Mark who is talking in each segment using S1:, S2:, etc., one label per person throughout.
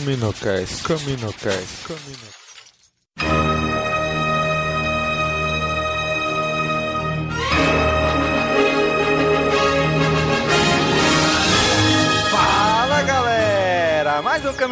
S1: Caminocast, Caminocast, Caminocast.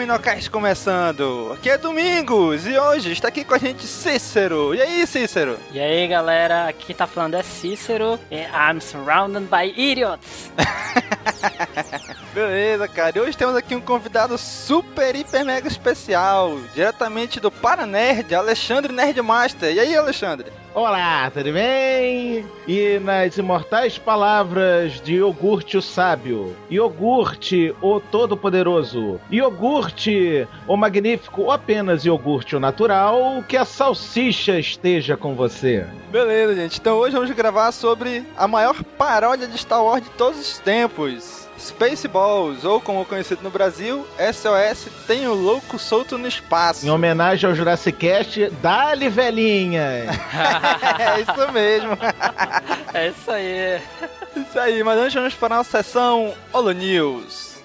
S2: Mais Caminocast começando. Aqui é Domingos e hoje está aqui com a gente Cícero. E aí, Cícero?
S3: E aí galera, aqui tá falando é Cícero e I'm surrounded by idiots.
S2: Beleza, cara. E hoje temos aqui um convidado super, hiper, mega especial, diretamente do Paranerd, Alexandre Nerdmaster. E aí, Alexandre?
S4: Olá, tudo bem? E nas imortais palavras de Iogurte o Sábio, Iogurte o Todo-Poderoso, Iogurte o Magnífico ou apenas Iogurte o Natural, que a salsicha esteja com você.
S2: Beleza, gente. Então hoje vamos gravar sobre a maior paródia de Star Wars de todos os tempos. Spaceballs, ou como conhecido no Brasil, SOS Tem o Louco Solto no Espaço.
S4: Em homenagem ao Jurassic Cast, dá-lhe velhinha!
S2: é isso mesmo.
S3: É isso aí.
S2: Isso aí, mas antes vamos para a nossa sessão Holo News.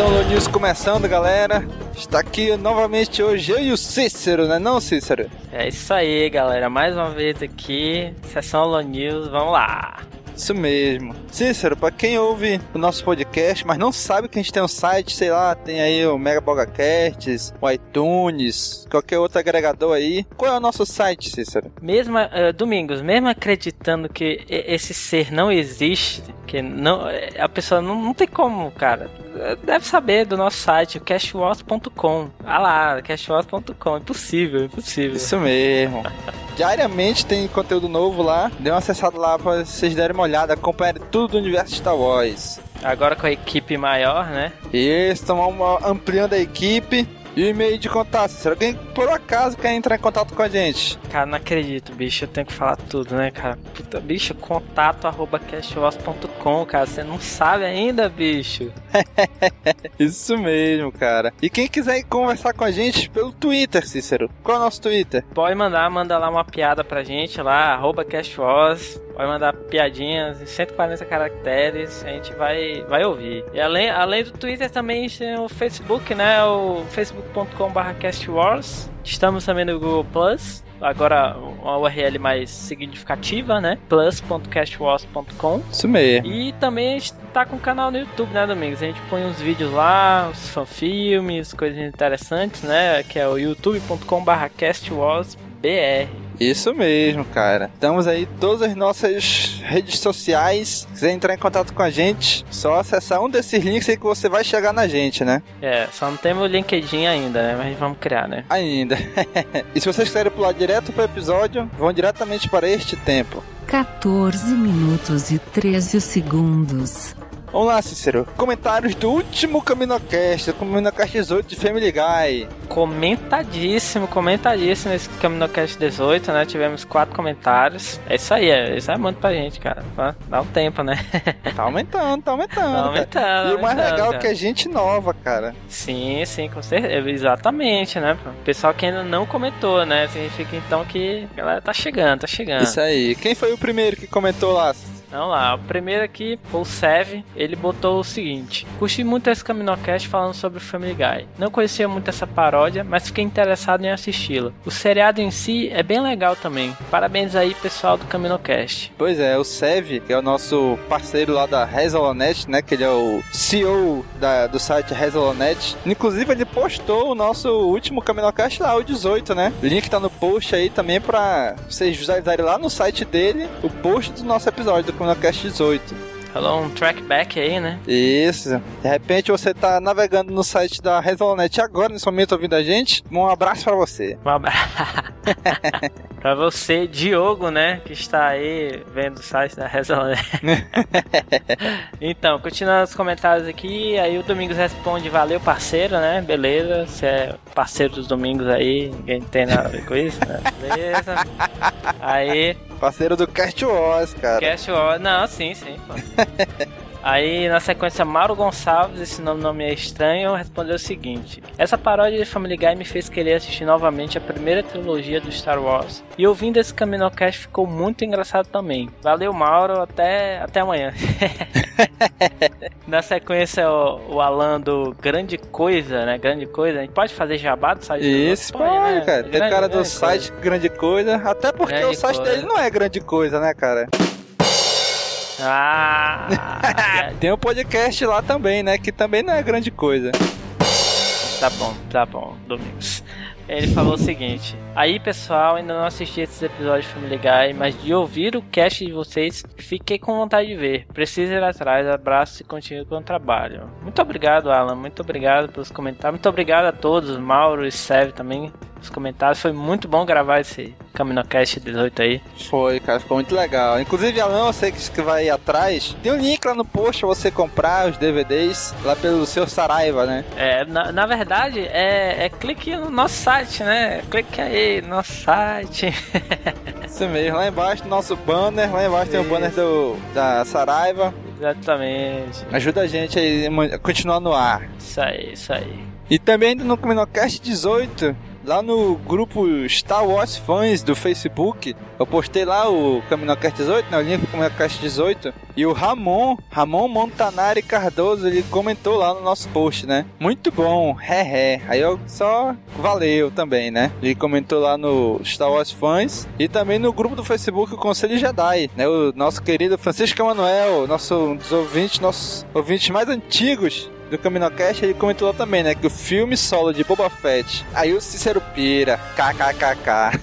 S2: Sessão Holo News começando, galera. Está aqui novamente hoje eu e o Cícero, né não, Cícero?
S3: É isso aí, galera. Mais uma vez aqui, sessão Holo News, vamos lá.
S2: Isso mesmo. Cícero, pra quem ouve o nosso podcast, mas não sabe que a gente tem um site, sei lá, tem aí o Mega Bogacasts, o iTunes, qualquer outro agregador aí. Qual é o nosso site, Cícero?
S3: Mesmo, eh, Domingos, mesmo acreditando que esse ser não existe, que não, eh, a pessoa não, não tem como, cara. Eh, Deve saber do nosso site, o. Ah lá, cashwars.com. Impossível, impossível.
S2: Isso mesmo. Diariamente tem conteúdo novo lá. Dê uma acessada lá pra vocês derem uma olhada, acompanharem tudo do universo Star Wars.
S3: Agora com a equipe maior, né?
S2: E estão ampliando a equipe. E e-mail de contato. Se alguém por acaso quer entrar em contato com a gente,
S3: Cara, não acredito, bicho. Eu tenho que falar tudo, né, cara? Puta, bicho, contato arroba cara. Você não sabe ainda, bicho.
S2: Isso mesmo, cara. E quem quiser ir conversar com a gente pelo Twitter, Cícero. Qual é o nosso Twitter?
S3: Pode mandar, manda lá uma piada pra gente lá, arroba. Pode mandar piadinhas em 140 caracteres, a gente vai, vai ouvir. E além, além do Twitter também tem o Facebook, né? O facebook.com.br castwars. Estamos também no Google Plus. Agora uma URL mais significativa, né? plus.castwars.com
S2: Isso mesmo.
S3: E também a gente tá com um canal no YouTube, né, Domingos? A gente põe uns vídeos lá, uns fanfilmes, coisas interessantes, né? Que é o youtube.com.br castwarsbr.
S2: Isso mesmo, cara. Estamos aí em todas as nossas redes sociais. Se quiser entrar em contato com a gente, só acessar um desses links aí que você vai chegar na gente, né?
S3: É, só não temos o LinkedIn ainda, né? Mas vamos criar, né?
S2: Ainda. e se vocês quiserem pular direto pro episódio, vão diretamente para este tempo.
S5: 14 minutos e 13 segundos.
S2: Vamos lá, Cícero. Comentários do último Caminocast, Caminocast 18 de Family Guy.
S3: Comentadíssimo, comentadíssimo esse Caminocast 18, né? Tivemos quatro comentários. É isso aí, é, isso é muito pra gente, cara. Dá- um tempo, né?
S2: Tá aumentando, tá aumentando.
S3: Tá
S2: cara.
S3: aumentando,
S2: E o mais
S3: aumentando,
S2: legal é
S3: cara.
S2: que é gente nova, cara.
S3: Sim, sim, com certeza. Exatamente, né? O pessoal que ainda não comentou, né? Significa então que a galera tá chegando, tá chegando.
S2: Isso aí. Quem foi o primeiro que comentou lá?
S3: Vamos lá, o primeiro aqui, o Sev, ele botou o seguinte: Curti muito esse Caminocast falando sobre Family Guy. Não conhecia muito essa paródia, mas fiquei interessado em assisti-la. O seriado em si é bem legal também. Parabéns aí, pessoal do Caminocast.
S2: Pois é, o Sev, que é o nosso parceiro lá da Resolonet, né? Que ele é o CEO da- do site Resolonet. Inclusive, ele postou o nosso último Caminocast lá, o 18, né? O link tá no post aí também pra vocês visualizarem lá no site dele o post do nosso episódio do Caminocast 18.
S3: Falou um trackback aí, né?
S2: Isso. De repente você tá navegando no site da Resolonet agora, nesse momento ouvindo a gente. Um abraço pra você.
S3: Um abraço. pra você, Diogo, né? Que está aí vendo o site da Resolve. então, continuando os comentários aqui. Aí o Domingos responde: Valeu, parceiro, né? Beleza. Você é parceiro dos Domingos aí. Ninguém tem nada a ver com isso, né? Beleza. Aí,
S2: Parceiro do Cast Wars, cara.
S3: Cast War. Não, sim, sim. pô. Aí, na sequência, Mauro Gonçalves, esse nome não me é estranho, respondeu o seguinte: Essa paródia de Family Guy me fez querer assistir novamente a primeira trilogia do Star Wars. E ouvindo esse Caminocast ficou muito engraçado também. Valeu, Mauro, até, até amanhã. na sequência, o, o Alan do Grande Coisa, né? Grande Coisa. A gente pode fazer jabá do site?
S2: Isso, pode, né? cara. Tem cara do site coisa. Grande Coisa. Até porque grande o site coisa. dele não é grande coisa, né, cara?
S3: Ah!
S2: Tem um podcast lá também, né? Que também não é grande coisa.
S3: Tá bom, tá bom, Domingos. Ele falou o seguinte: Aí pessoal, ainda não assisti esses episódios de Family Guy, mas de ouvir o cast de vocês, fiquei com vontade de ver. Preciso ir atrás, abraço e continue com o trabalho. Muito obrigado, Alan, muito obrigado pelos comentários. Muito obrigado a todos, Mauro e Sérgio também, os comentários. Foi muito bom gravar esse CaminoCast 18 aí.
S2: Foi, cara, ficou muito legal. Inclusive, Alan, sei que vai atrás. Tem um link lá no post pra você comprar os DVDs lá pelo seu Saraiva, né?
S3: É, na, na verdade, é, é clique no nosso site, né? Clique aí no nosso site.
S2: Isso mesmo, lá embaixo do nosso banner, lá embaixo Isso. tem o banner do, da Saraiva.
S3: Exatamente.
S2: Ajuda a gente aí a continuar no ar.
S3: Isso aí, isso aí.
S2: E também no Caminocast 18, lá no grupo Star Wars Fãs do Facebook, eu postei lá o Caminocast 18, né, o link do Caminocast 18, e o Ramon, Ramon Montanari Cardoso, ele comentou lá no nosso post, né? Muito bom, ré. Aí eu só valeu também, né? Ele comentou lá no Star Wars Fãs e também no grupo do Facebook o Conselho Jedi, né? O nosso querido Francisco Emanuel, nosso um dos ouvintes, nossos ouvintes mais antigos do CaminoCast, ele comentou lá também, né? Que o filme solo de Boba Fett, aí o Cícero pira, kkkk.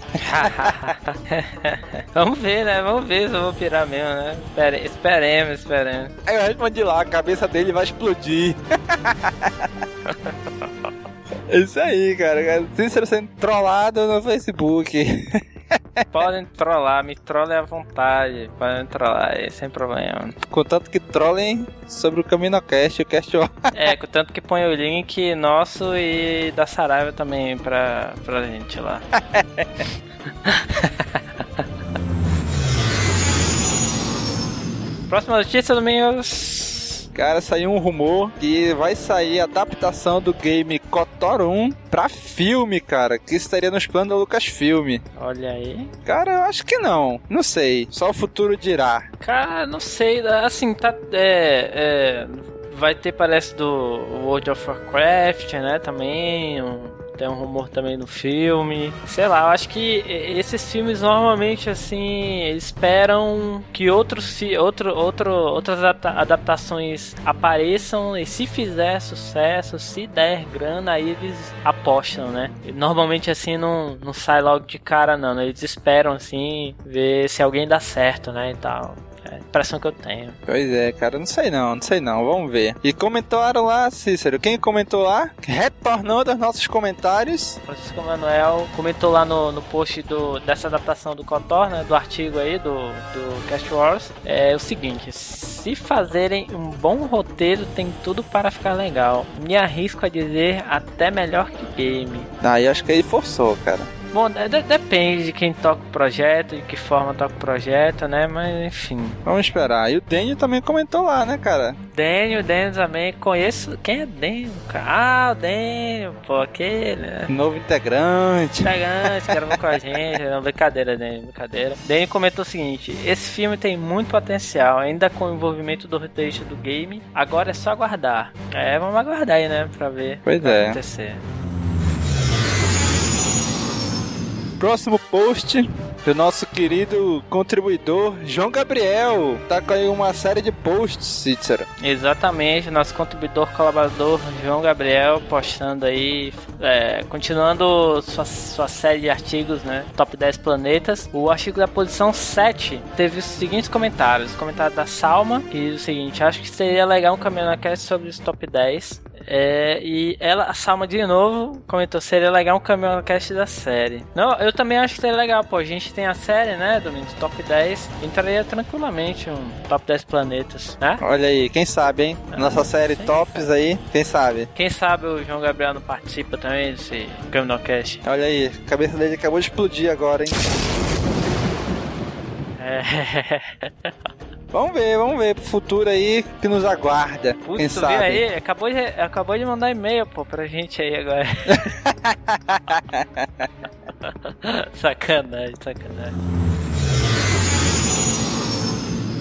S3: Vamos ver, né? Vamos ver se eu vou pirar mesmo, né? Espere, esperemos, esperemos.
S2: Aí eu respondi lá, a cabeça dele vai explodir. É isso aí, cara. Cícero sendo trollado no Facebook.
S3: Podem trollar, me trolem à vontade. Podem trollar aí, sem problema.
S2: Contanto que trolem sobre o CaminoCast o Cast
S3: É, contanto que põe o link nosso e da Saraiva também pra, pra gente lá. Próxima notícia, Domingos.
S2: Cara, saiu um rumor que vai sair a adaptação do game KOTOR 1 pra filme, cara. Que estaria nos planos da Lucasfilm.
S3: Olha aí.
S2: Cara, eu acho que não. Não sei. Só o futuro dirá.
S3: Cara, não sei. Assim, tá. É. é vai ter, parece, do World of Warcraft, né? Também. Um tem um rumor também no filme. Sei lá, eu acho que esses filmes normalmente assim esperam que outros outro, outro, outras adaptações apareçam e se fizer sucesso, se der grana, aí eles apostam, né? Normalmente assim não, não sai logo de cara não, né? eles esperam assim ver se alguém dá certo, né, e tal. É a impressão que eu tenho.
S2: Pois é, cara, não sei não, não sei não, vamos ver. E comentaram lá, Cícero, quem comentou lá? Retornando aos nossos comentários.
S3: Francisco Manuel comentou lá no, no post do, dessa adaptação do Cotor, né, do artigo aí do, do Cast Wars, é o seguinte, se fazerem um bom roteiro, tem tudo para ficar legal. Me arrisco a dizer até melhor que game.
S2: Aí ah, acho que ele forçou, cara.
S3: Bom, de depende de quem toca o projeto, de que forma toca o projeto, né? Mas enfim.
S2: Vamos esperar. E o Daniel também comentou lá, né, cara?
S3: Daniel, Daniel também. Conheço. Quem é Daniel, cara? Ah, o Daniel, pô, aquele. Né?
S2: Novo integrante.
S3: Integrante, gravou com a gente. Não, brincadeira, Daniel, brincadeira. Daniel comentou o seguinte: esse filme tem muito potencial, ainda com o envolvimento do roteirista do game. Agora é só aguardar. É, vamos aguardar aí, né? Pra ver
S2: pois o que é. vai
S3: acontecer.
S2: Próximo post do nosso querido contribuidor João Gabriel. Tá com aí uma série de posts, Cícero.
S3: Exatamente, nosso contribuidor colaborador João Gabriel postando aí, é, continuando sua, sua série de artigos, né? Top 10 planetas. O artigo da posição 7 teve os seguintes comentários. Comentário da Salma, que diz o seguinte: Acho que seria legal um caminho na sobre os top 10. É, e ela, a Salma de novo comentou: seria legal um caminhão cast da série. Não, eu também acho que seria legal, pô. A gente tem a série, né, Domingos? Top 10. Entraria tranquilamente um top 10 planetas, né?
S2: Olha aí, quem sabe, hein? Ah, Nossa série sim, tops aí, quem sabe?
S3: Quem sabe o João Gabriel não participa também desse caminhão cast.
S2: Olha aí, a cabeça dele acabou de explodir agora, hein?
S3: É.
S2: Vamos ver, vamos ver pro futuro aí que nos aguarda.
S3: Putz,
S2: quem sabe?
S3: aí? Acabou de, acabou de mandar e-mail, pô, pra gente aí agora. sacanagem, sacanagem.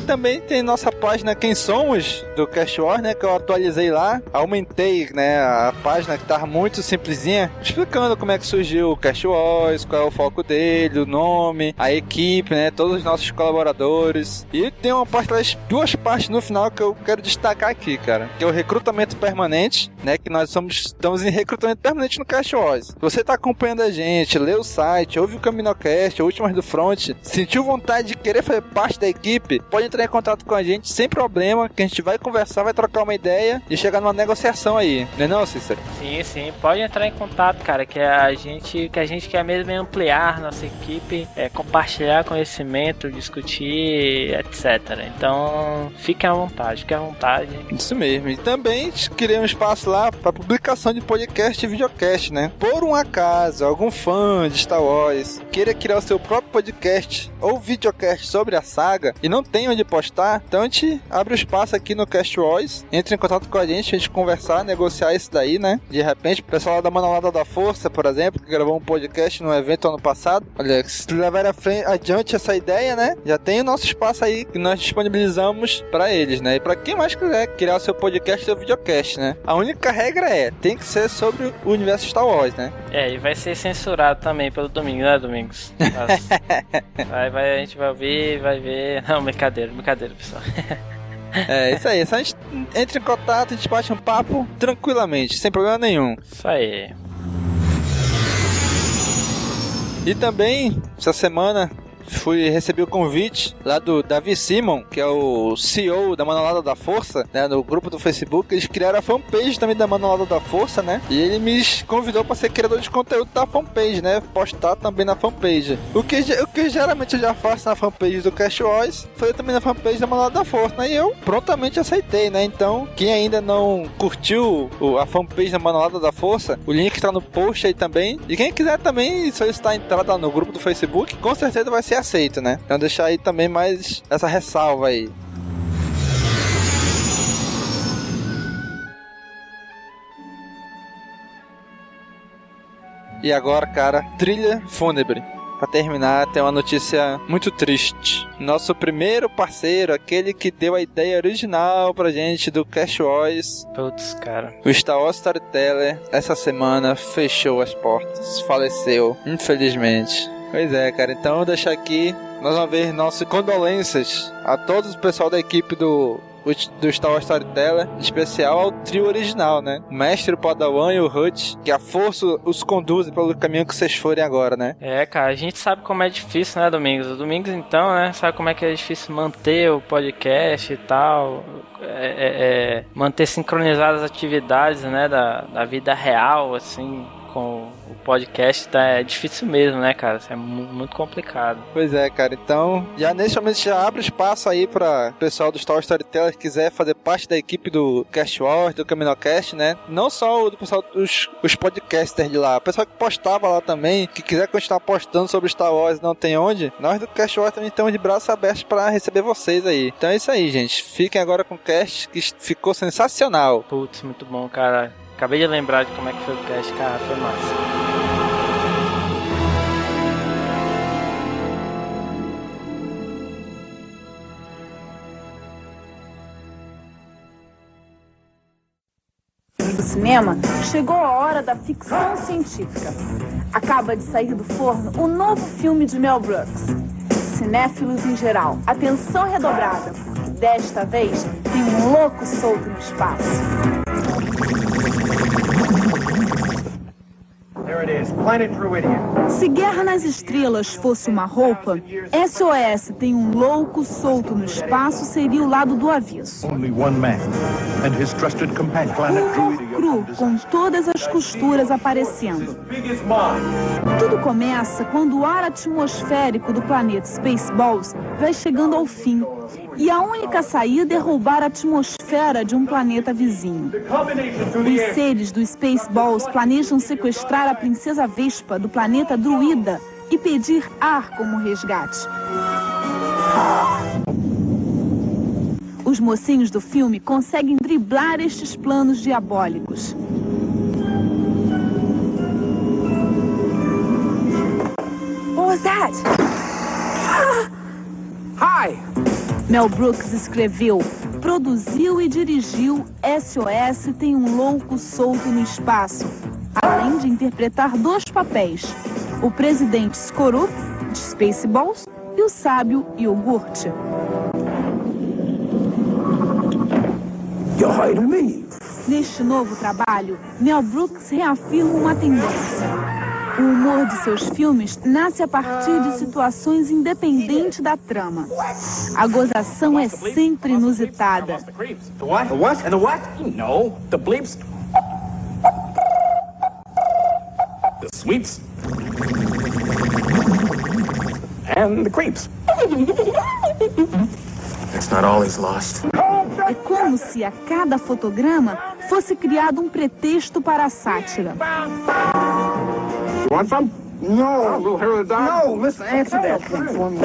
S2: Também tem nossa página Quem Somos, do Cast War, né? Que eu atualizei lá. Aumentei, né? A página que tava muito simplesinha, explicando como é que surgiu o Cast Wars, qual é o foco dele, o nome, a equipe, né? Todos os nossos colaboradores. E tem uma parte, duas partes no final que eu quero destacar aqui, cara. Que é o recrutamento permanente, né? Que nós somos, estamos em recrutamento permanente no Cast Wars. Você tá acompanhando a gente, lê o site, ouve o Caminocast, Últimas do Front, sentiu vontade de querer fazer parte da equipe, pode entrar em contato com a gente sem problema, que a gente vai conversar, vai trocar uma ideia e chegar numa negociação aí. Não é não, Cícero?
S3: Sim, sim, pode entrar em contato, cara, que a gente, que a gente quer mesmo é ampliar nossa equipe, é, compartilhar conhecimento, discutir, etc. Então, fiquem à vontade, fiquem à vontade.
S2: Isso mesmo. E também criei um espaço lá para publicação de podcast e videocast, né? Por um acaso, algum fã de Star Wars queira criar o seu próprio podcast ou videocast sobre a saga e não tem onde postar, então a gente abre o espaço aqui no Cast Wars, entre em contato com a gente, a gente conversar, negociar isso daí, né? De repente, o pessoal lá da Manolada da Força, por exemplo, que gravou um podcast no evento ano passado, olha, se levar frente, adiante essa ideia, né? Já tem o nosso espaço aí que nós disponibilizamos para eles, né? E para quem mais quiser criar o seu podcast ou videocast, né? A única regra é, tem que ser sobre o universo Star Wars, né?
S3: É, e vai ser censurado também pelo domingo, né, Domingos? Vai, vai, a gente vai ouvir, vai ver. Não, brincadeira, brincadeira, pessoal.
S2: É, isso aí. Só a gente entra em contato, a gente bate um papo tranquilamente, sem problema nenhum.
S3: Isso aí.
S2: E também, essa semana, fui recebi o convite lá do Davi Simon, que é o CEO da Manolada da Força, né, no grupo do Facebook. Eles criaram a fanpage também da Manolada da Força, né? E ele me convidou para ser criador de conteúdo da fanpage, né? Postar também na fanpage. O que, o que geralmente eu já faço na fanpage do Cash Wars foi também na fanpage da Manolada da Força, né? E eu prontamente aceitei, né? Então, quem ainda não curtiu a fanpage da Manolada da Força, o link está no post aí também. E quem quiser também solicitar a entrada no grupo do Facebook, com certeza vai ser aceito, né? Então deixar aí também mais essa ressalva aí. E agora, cara, trilha fúnebre. Pra terminar, tem uma notícia muito triste. Nosso primeiro parceiro, aquele que deu a ideia original pra gente do Cash Wars,
S3: Putz, cara.
S2: o Star Wars Storyteller, essa semana fechou as portas. Faleceu, infelizmente. Pois é, cara. Então, eu deixar aqui, mais uma vez, nossas condolências a todo o pessoal da equipe do, do Star Wars Storyteller, especial ao trio original, né? O mestre, o Padawan e o Hut, que a força os conduz pelo caminho que vocês forem agora, né?
S3: É, cara, a gente sabe como é difícil, né, Domingos? O Domingos, então, né, sabe como é que é difícil manter o podcast e tal, é, é, é, manter sincronizadas as atividades, né, da, da vida real, assim, com o podcast, tá, é difícil mesmo, né, cara? Isso é mu- muito complicado.
S2: Pois é, cara. Então, já nesse momento já abre espaço aí para o pessoal do Star Storyteller que quiser fazer parte da equipe do Cast Wars, do Caminocast, né? Não só o do pessoal dos os podcasters de lá, o pessoal que postava lá também, que quiser continuar postando sobre Star Wars não tem onde, nós do Cast Wars também estamos de braços abertos para receber vocês aí. Então é isso aí, gente. Fiquem agora com o cast que ficou sensacional.
S3: Putz, muito bom, cara. Acabei de lembrar de como é que foi o cast, cara, foi massa.
S6: do cinema, chegou a hora da ficção científica. Acaba de sair do forno o novo filme de Mel Brooks. Cinéfilos em geral, atenção redobrada, desta vez tem um louco solto no espaço. Se Guerra nas Estrelas fosse uma roupa, SOS tem um louco solto no espaço seria o lado do avesso. Humor
S7: Druidian.
S6: cru, com todas as costuras aparecendo. Tudo começa quando o ar atmosférico do planeta Spaceballs vai chegando ao fim. E a única saída é roubar a atmosfera de um planeta vizinho. Os seres do Spaceballs planejam sequestrar a princesa Vespa do planeta Druida e pedir ar como resgate. Os mocinhos do filme conseguem driblar estes planos diabólicos. What was that?
S8: Hi!
S6: Mel Brooks escreveu, produziu e dirigiu SOS Tem um Louco Solto no Espaço, além de interpretar dois papéis: o presidente Skorup, de Spaceballs, e o sábio iogurte. Neste novo trabalho, Mel Brooks reafirma uma tendência. O humor de seus filmes nasce a partir de situações independentes da trama. A gozação é sempre inusitada. É como se a cada fotograma fosse criado um pretexto para a sátira.
S8: You want some? No. Oh, a little hair of the dog?
S6: No, listen, answer that thing for me.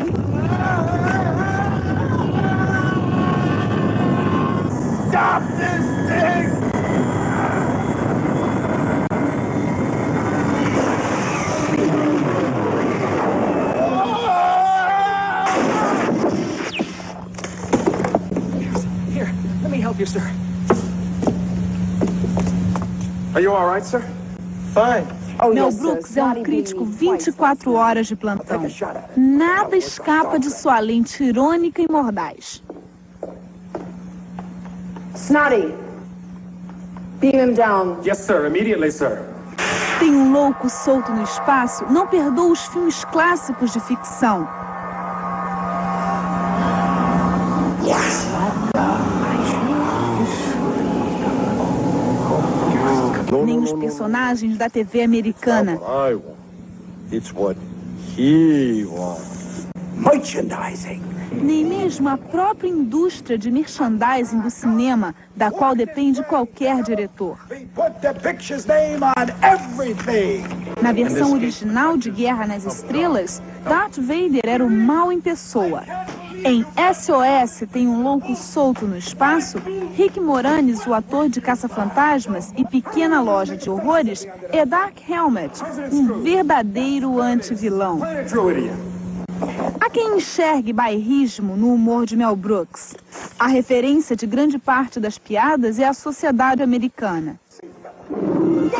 S8: Stop this thing! Here, let me help you, sir. Are you all right, sir? Fine.
S6: Mel Brooks é um crítico 24 horas de plantão. Nada escapa de sua lente irônica e mordaz.
S9: Snotty. Beam him down.
S8: Yes, sir. Immediately, sir.
S6: Tem um louco solto no espaço, não perdoa os filmes clássicos de ficção. Personagens da TV americana. Nem mesmo a própria indústria de merchandising do cinema, da qual depende qualquer diretor. Na versão original de Guerra nas Estrelas, Darth Vader era o mal em pessoa. Em SOS Tem um Louco Solto no Espaço, Rick Moranis, o ator de Caça-Fantasmas e Pequena Loja de Horrores, é Dark Helmet, um verdadeiro anti-vilão. Há quem enxergue bairrismo no humor de Mel Brooks. A referência de grande parte das piadas é a sociedade americana.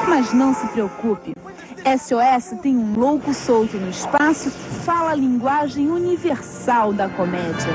S6: Mas não se preocupe. SOS tem um louco solto no espaço, fala a linguagem universal da comédia.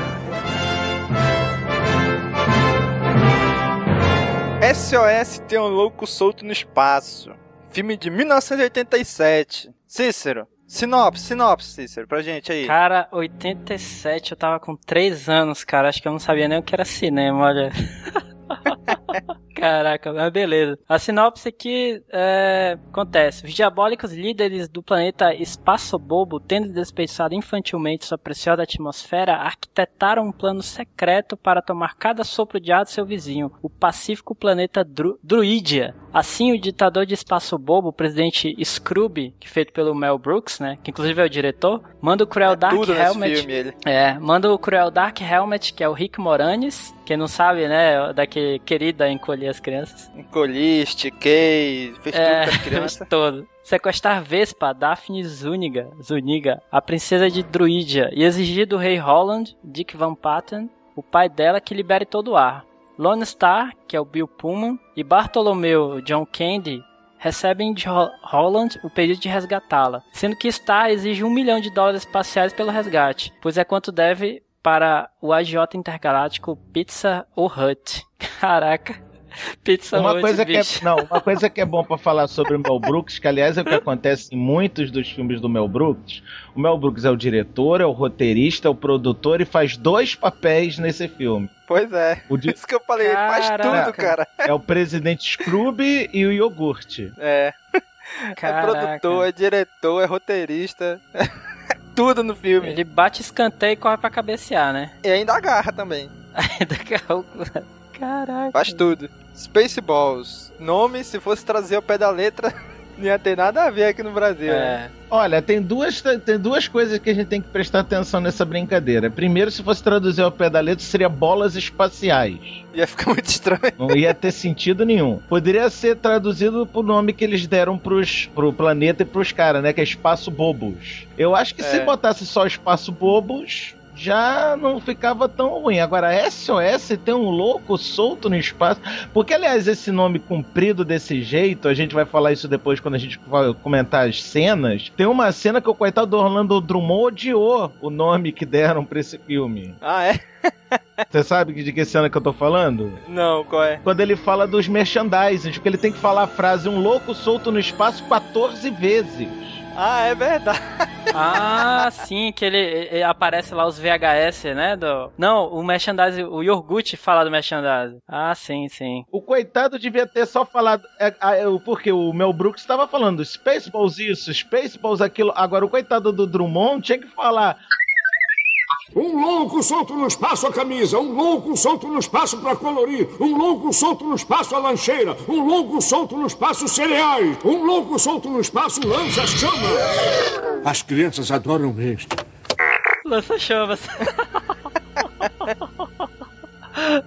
S2: SOS tem um louco solto no espaço. Filme de 1987. Cícero, sinopse, sinopse, Cícero, pra gente aí.
S3: Cara, 87, eu tava com 3 anos, cara. Acho que eu não sabia nem o que era cinema, olha. Caraca, mas beleza. A sinopse aqui é, acontece. Os diabólicos líderes do planeta Espaço Bobo, tendo desperdiçado infantilmente sua preciosa atmosfera, arquitetaram um plano secreto para tomar cada sopro de ar do seu vizinho, o pacífico planeta Dru Druídia. Assim, o ditador de Espaço Bobo, o presidente Scrooge, que é feito pelo Mel Brooks, né, que inclusive é o diretor, manda o Cruel Dark
S2: Tudo nesse
S3: Helmet.
S2: filme.
S3: É, manda o Cruel Dark Helmet, que é o Rick Moranis. Quem não sabe, né, daquele querido a encolher as crianças.
S2: Encolhi, estiquei, fez
S3: É,
S2: tudo com as crianças.
S3: todo. Sequestrar Vespa, Daphne Zuniga, Zuniga, a princesa de Druídia, e exigir do rei Holland, Dick Van Patten, o pai dela, que libere todo o ar. Lone Star, que é o Bill Pullman, e Bartolomeu John Candy recebem de Ho- Holland o pedido de resgatá-la, sendo que Star exige um milhão de dólares espaciais pelo resgate, pois é quanto deve para o agiota intergaláctico Pizza ou Hut. Caraca. Pizza
S4: Uma coisa, que é, não, uma coisa que é bom pra falar sobre o Mel Brooks, que aliás é o que acontece em muitos dos filmes do Mel Brooks. O Mel Brooks é o diretor, é o roteirista, é o produtor e faz dois papéis nesse filme.
S2: Pois é.
S4: O di-
S2: Isso que eu falei, ele faz
S3: Caraca.
S2: tudo, cara.
S4: é o presidente Scrooge e o iogurte.
S2: É. É
S3: Caraca.
S2: produtor, é diretor, é roteirista. tudo no filme.
S3: Ele bate escanteio e corre pra cabecear, né?
S2: E ainda agarra também.
S3: Ainda calcula. Caraca.
S2: Faz tudo. Spaceballs. Nome, se fosse trazer ao pé da letra, Não ia ter nada a ver aqui no Brasil. né?
S3: É.
S4: Olha, tem duas, tem duas coisas que a gente tem que prestar atenção nessa brincadeira. Primeiro, se fosse traduzir ao pé da letra, seria bolas espaciais.
S2: Ia ficar muito estranho.
S4: Não ia ter sentido nenhum. Poderia ser traduzido pro nome que eles deram pros, pro planeta e pros caras, né? Que é Espaço Bobos. Eu acho que se
S2: É.
S4: botasse só Espaço Bobos, já não ficava tão ruim. Agora, SOS tem um louco solto no espaço. Porque, aliás, esse nome comprido desse jeito, a gente vai falar isso depois quando a gente vai comentar as cenas. Tem uma cena que o coitado do Orlando Drummond odiou o nome que deram pra esse filme.
S2: Ah, é?
S4: Você sabe de que cena que eu tô falando?
S2: Não, qual é?
S4: quando ele fala dos merchandising, porque ele tem que falar a frase um louco solto no espaço 14 vezes.
S2: Ah, é verdade.
S3: Ah, sim, que ele, ele- aparece lá os VHS, né? Do... Não, o merchandising, o Yorgut fala do merchandising. Ah, sim, sim.
S4: O coitado devia ter só falado. É, é, o- porque o Mel Brooks estava falando Spaceballs isso, Spaceballs aquilo. Agora o coitado do Drummond tinha que falar.
S8: Um louco solto no espaço a camisa, um louco solto no espaço para colorir, um louco solto no espaço a lancheira, um louco solto no espaço cereais, um louco solto no espaço lança chamas. As crianças adoram isso.
S3: Lança chamas.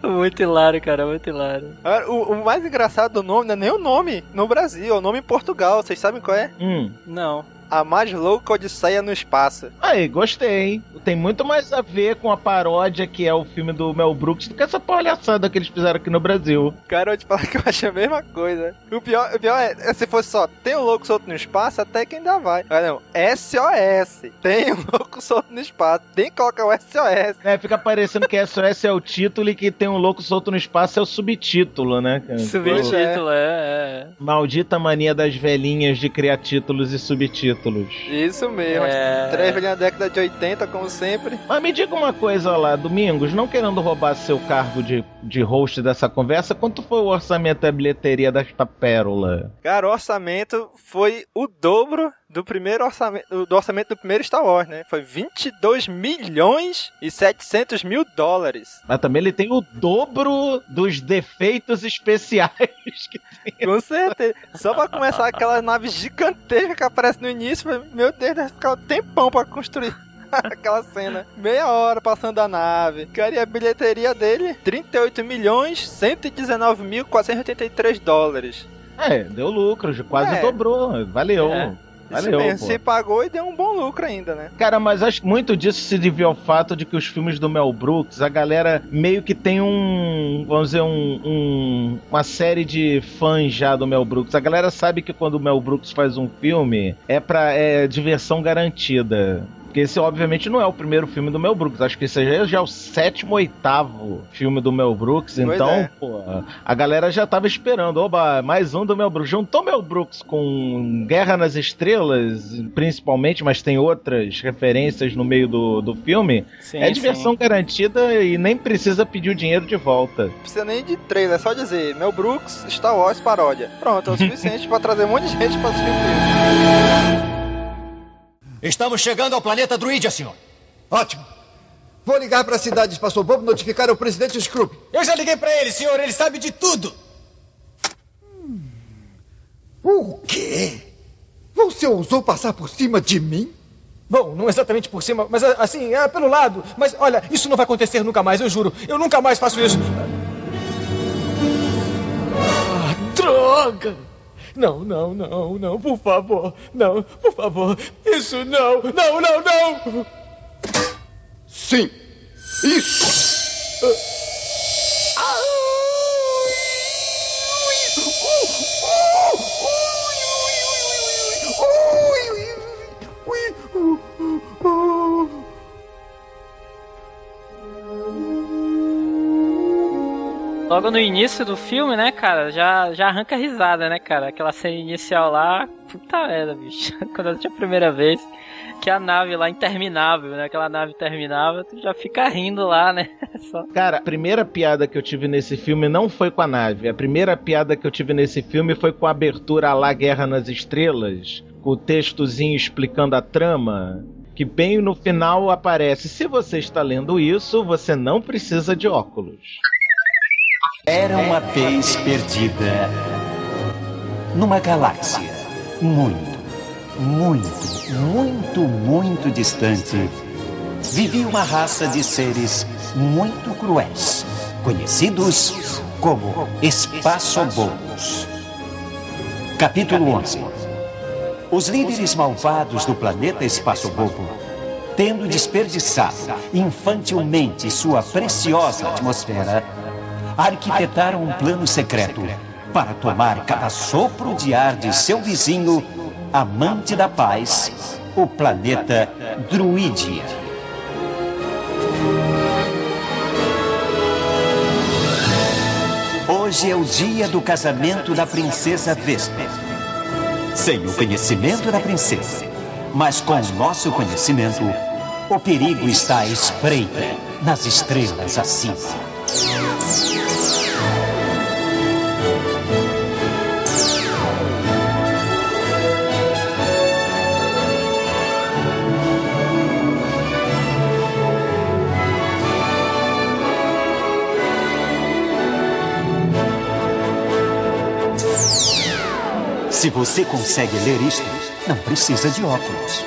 S3: muito hilário, cara, muito hilário.
S2: Agora, O, o mais engraçado do nome não é nem o nome no Brasil, é o nome em Portugal. Vocês sabem qual é?
S4: Hum.
S3: Não.
S2: A mais louca Odisseia no Espaço.
S4: Aí, gostei. Tem muito mais a ver com a paródia que é o filme do Mel Brooks do que essa palhaçada que eles fizeram aqui no Brasil.
S2: Cara, eu te falar que eu achei a mesma coisa. O pior, o pior é, é se fosse só tem um louco solto no espaço, até que ainda vai. Mas não, SOS. Tem um louco solto no espaço. Tem que colocar o SOS.
S4: É, fica parecendo que SOS é o título e que tem um louco solto no espaço é o subtítulo, né? cara?
S3: Subtítulo, é, é.
S4: Maldita mania das velhinhas de criar títulos e subtítulos.
S2: Isso mesmo.
S3: É.
S2: Da década de 80, como sempre.
S4: Mas me diga uma coisa lá, Domingos, não querendo roubar seu cargo de, de host dessa conversa, quanto foi o orçamento da bilheteria desta pérola?
S2: Cara, o orçamento foi o dobro do primeiro orçamento, do orçamento do primeiro Star Wars, né? Foi 22 milhões e 700 mil dólares.
S4: Mas também ele tem o dobro dos defeitos especiais que
S2: Com certeza. Só pra começar aquela nave gigantesca que aparece no início, meu Deus, deve ficar um tempão pra construir. Aquela cena, meia hora passando a nave. Cara, e a bilheteria dele? 38 milhões 119 mil 483 dólares.
S4: É, deu lucro, quase
S2: É.
S4: dobrou. Valeu.
S3: É.
S4: Valeu, pô.
S2: se pagou e deu um bom lucro ainda, né?
S4: Cara, mas acho que muito disso se devia ao fato de que os filmes do Mel Brooks, a galera meio que tem um, vamos dizer, um, um- uma série de fãs já do Mel Brooks. A galera sabe que quando o Mel Brooks faz um filme, é pra é diversão garantida. Porque esse, obviamente, não é o primeiro filme do Mel Brooks. Acho que esse já é, já é o sétimo, oitavo filme do Mel Brooks.
S2: Pois
S4: então,
S2: é.
S4: pô, a galera já tava esperando. Oba, mais um do Mel Brooks. Juntou Mel Brooks com Guerra nas Estrelas, principalmente, mas tem outras referências no meio do, do filme.
S3: Sim,
S4: é diversão garantida e nem precisa pedir o dinheiro de volta.
S2: Não precisa nem de trailer, é só dizer Mel Brooks, Star Wars paródia. Pronto, é o suficiente pra trazer um monte de gente pra assistir o filme.
S10: Estamos chegando ao planeta Druídia, senhor.
S11: Ótimo. Vou ligar para a cidade de Espaço Bobo notificar o presidente Scrooge.
S10: Eu já liguei pra ele, senhor. Ele sabe de tudo.
S11: O quê? Você ousou passar por cima de mim?
S10: Bom, não exatamente por cima, mas a- assim, é pelo lado. Mas olha, isso não vai acontecer nunca mais, eu juro. Eu nunca mais faço isso. Ah, droga! Não, não, não, não, por favor. Não, por favor. Isso não, não, não, não!
S11: Sim. Isso.
S3: Logo no início do filme, né, cara, já, já arranca risada, né, cara? Aquela cena inicial lá, puta merda, bicho. Quando eu assisti a primeira vez, que a nave lá interminável, né? Aquela nave interminável, tu já fica rindo lá, né? Só.
S4: Cara, a primeira piada que eu tive nesse filme não foi com a nave. A primeira piada que eu tive nesse filme foi com a abertura lá Guerra nas Estrelas, com o textozinho explicando a trama. Que bem no final aparece: se você está lendo isso, você não precisa de óculos.
S12: Era uma vez perdida numa galáxia muito, muito, muito, muito distante, vivia uma raça de seres muito cruéis, conhecidos como espaçobobos. Capítulo 11 Os líderes malvados do planeta Espaçobobo, tendo desperdiçado infantilmente sua preciosa atmosfera, arquitetaram um plano secreto para tomar cada sopro de ar de seu vizinho, amante da paz, o planeta Druídia. Hoje é o dia do casamento da princesa Vespa. Sem o conhecimento da princesa, mas com o nosso conhecimento, o perigo está à espreita nas estrelas acima. Se você consegue ler isto, não precisa de óculos.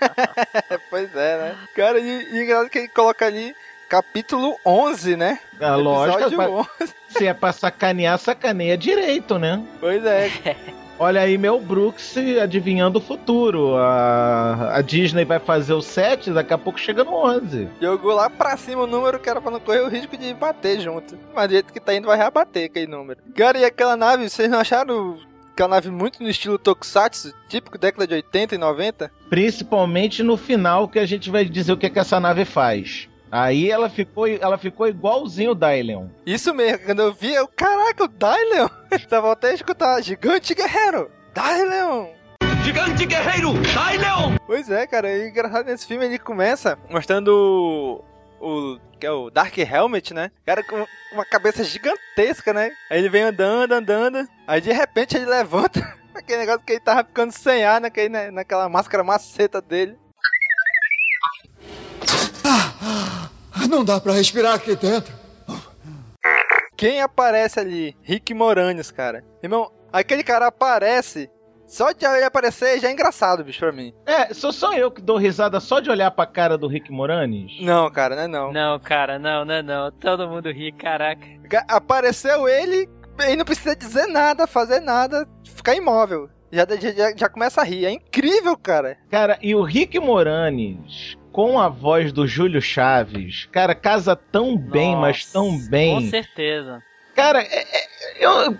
S2: pois é, né? Cara, e, engraçado que ele coloca ali capítulo 11, né?
S4: A lógica,
S2: Episódio
S4: pra- se é pra sacanear, sacaneia direito, né?
S2: Pois é.
S4: Olha aí, Mel Brooks adivinhando o futuro. A, a Disney vai fazer o 7, daqui a pouco chega no 11.
S2: Jogou lá pra cima o número que era pra não correr o risco de bater junto. Mas do jeito que tá indo, vai rebater aquele número. Cara, e aquela nave, vocês não acharam aquela nave muito no estilo Tokusatsu, típico década de 80 e 90?
S4: Principalmente no final, que a gente vai dizer o que, é que essa nave faz. Aí ela ficou, ela ficou igualzinho o Dylion.
S2: Isso mesmo, quando eu vi, eu, caraca, o Dylion! Tava até a escutar, gigante guerreiro, Dylion!
S10: Gigante guerreiro, Dylion!
S2: Pois é, cara, e engraçado nesse filme ele começa mostrando o, o que é o Dark Helmet, né? Cara com uma cabeça gigantesca, né? Aí ele vem andando, andando, aí de repente ele levanta aquele negócio que ele tava ficando sem ar naquele, né, naquela máscara maceta dele.
S11: Não dá pra respirar aqui dentro.
S2: Quem aparece ali? Rick Moranis, cara. Irmão, aquele cara aparece. Só de ele aparecer já é engraçado, bicho, pra mim.
S4: É, sou só eu que dou risada só de olhar pra cara do Rick Moranis?
S2: Não, cara, não é não.
S3: Não, cara, não, não é não. Todo mundo ri, caraca.
S2: Apareceu ele, ele não precisa dizer nada, fazer nada, ficar imóvel. Já, já, já começa a rir. É incrível, cara.
S4: Cara, e o Rick Moranis, com a voz do Júlio Chaves, cara, casa tão bem, mas tão
S3: Com
S4: bem.
S3: certeza.
S4: Cara, é- é- eu,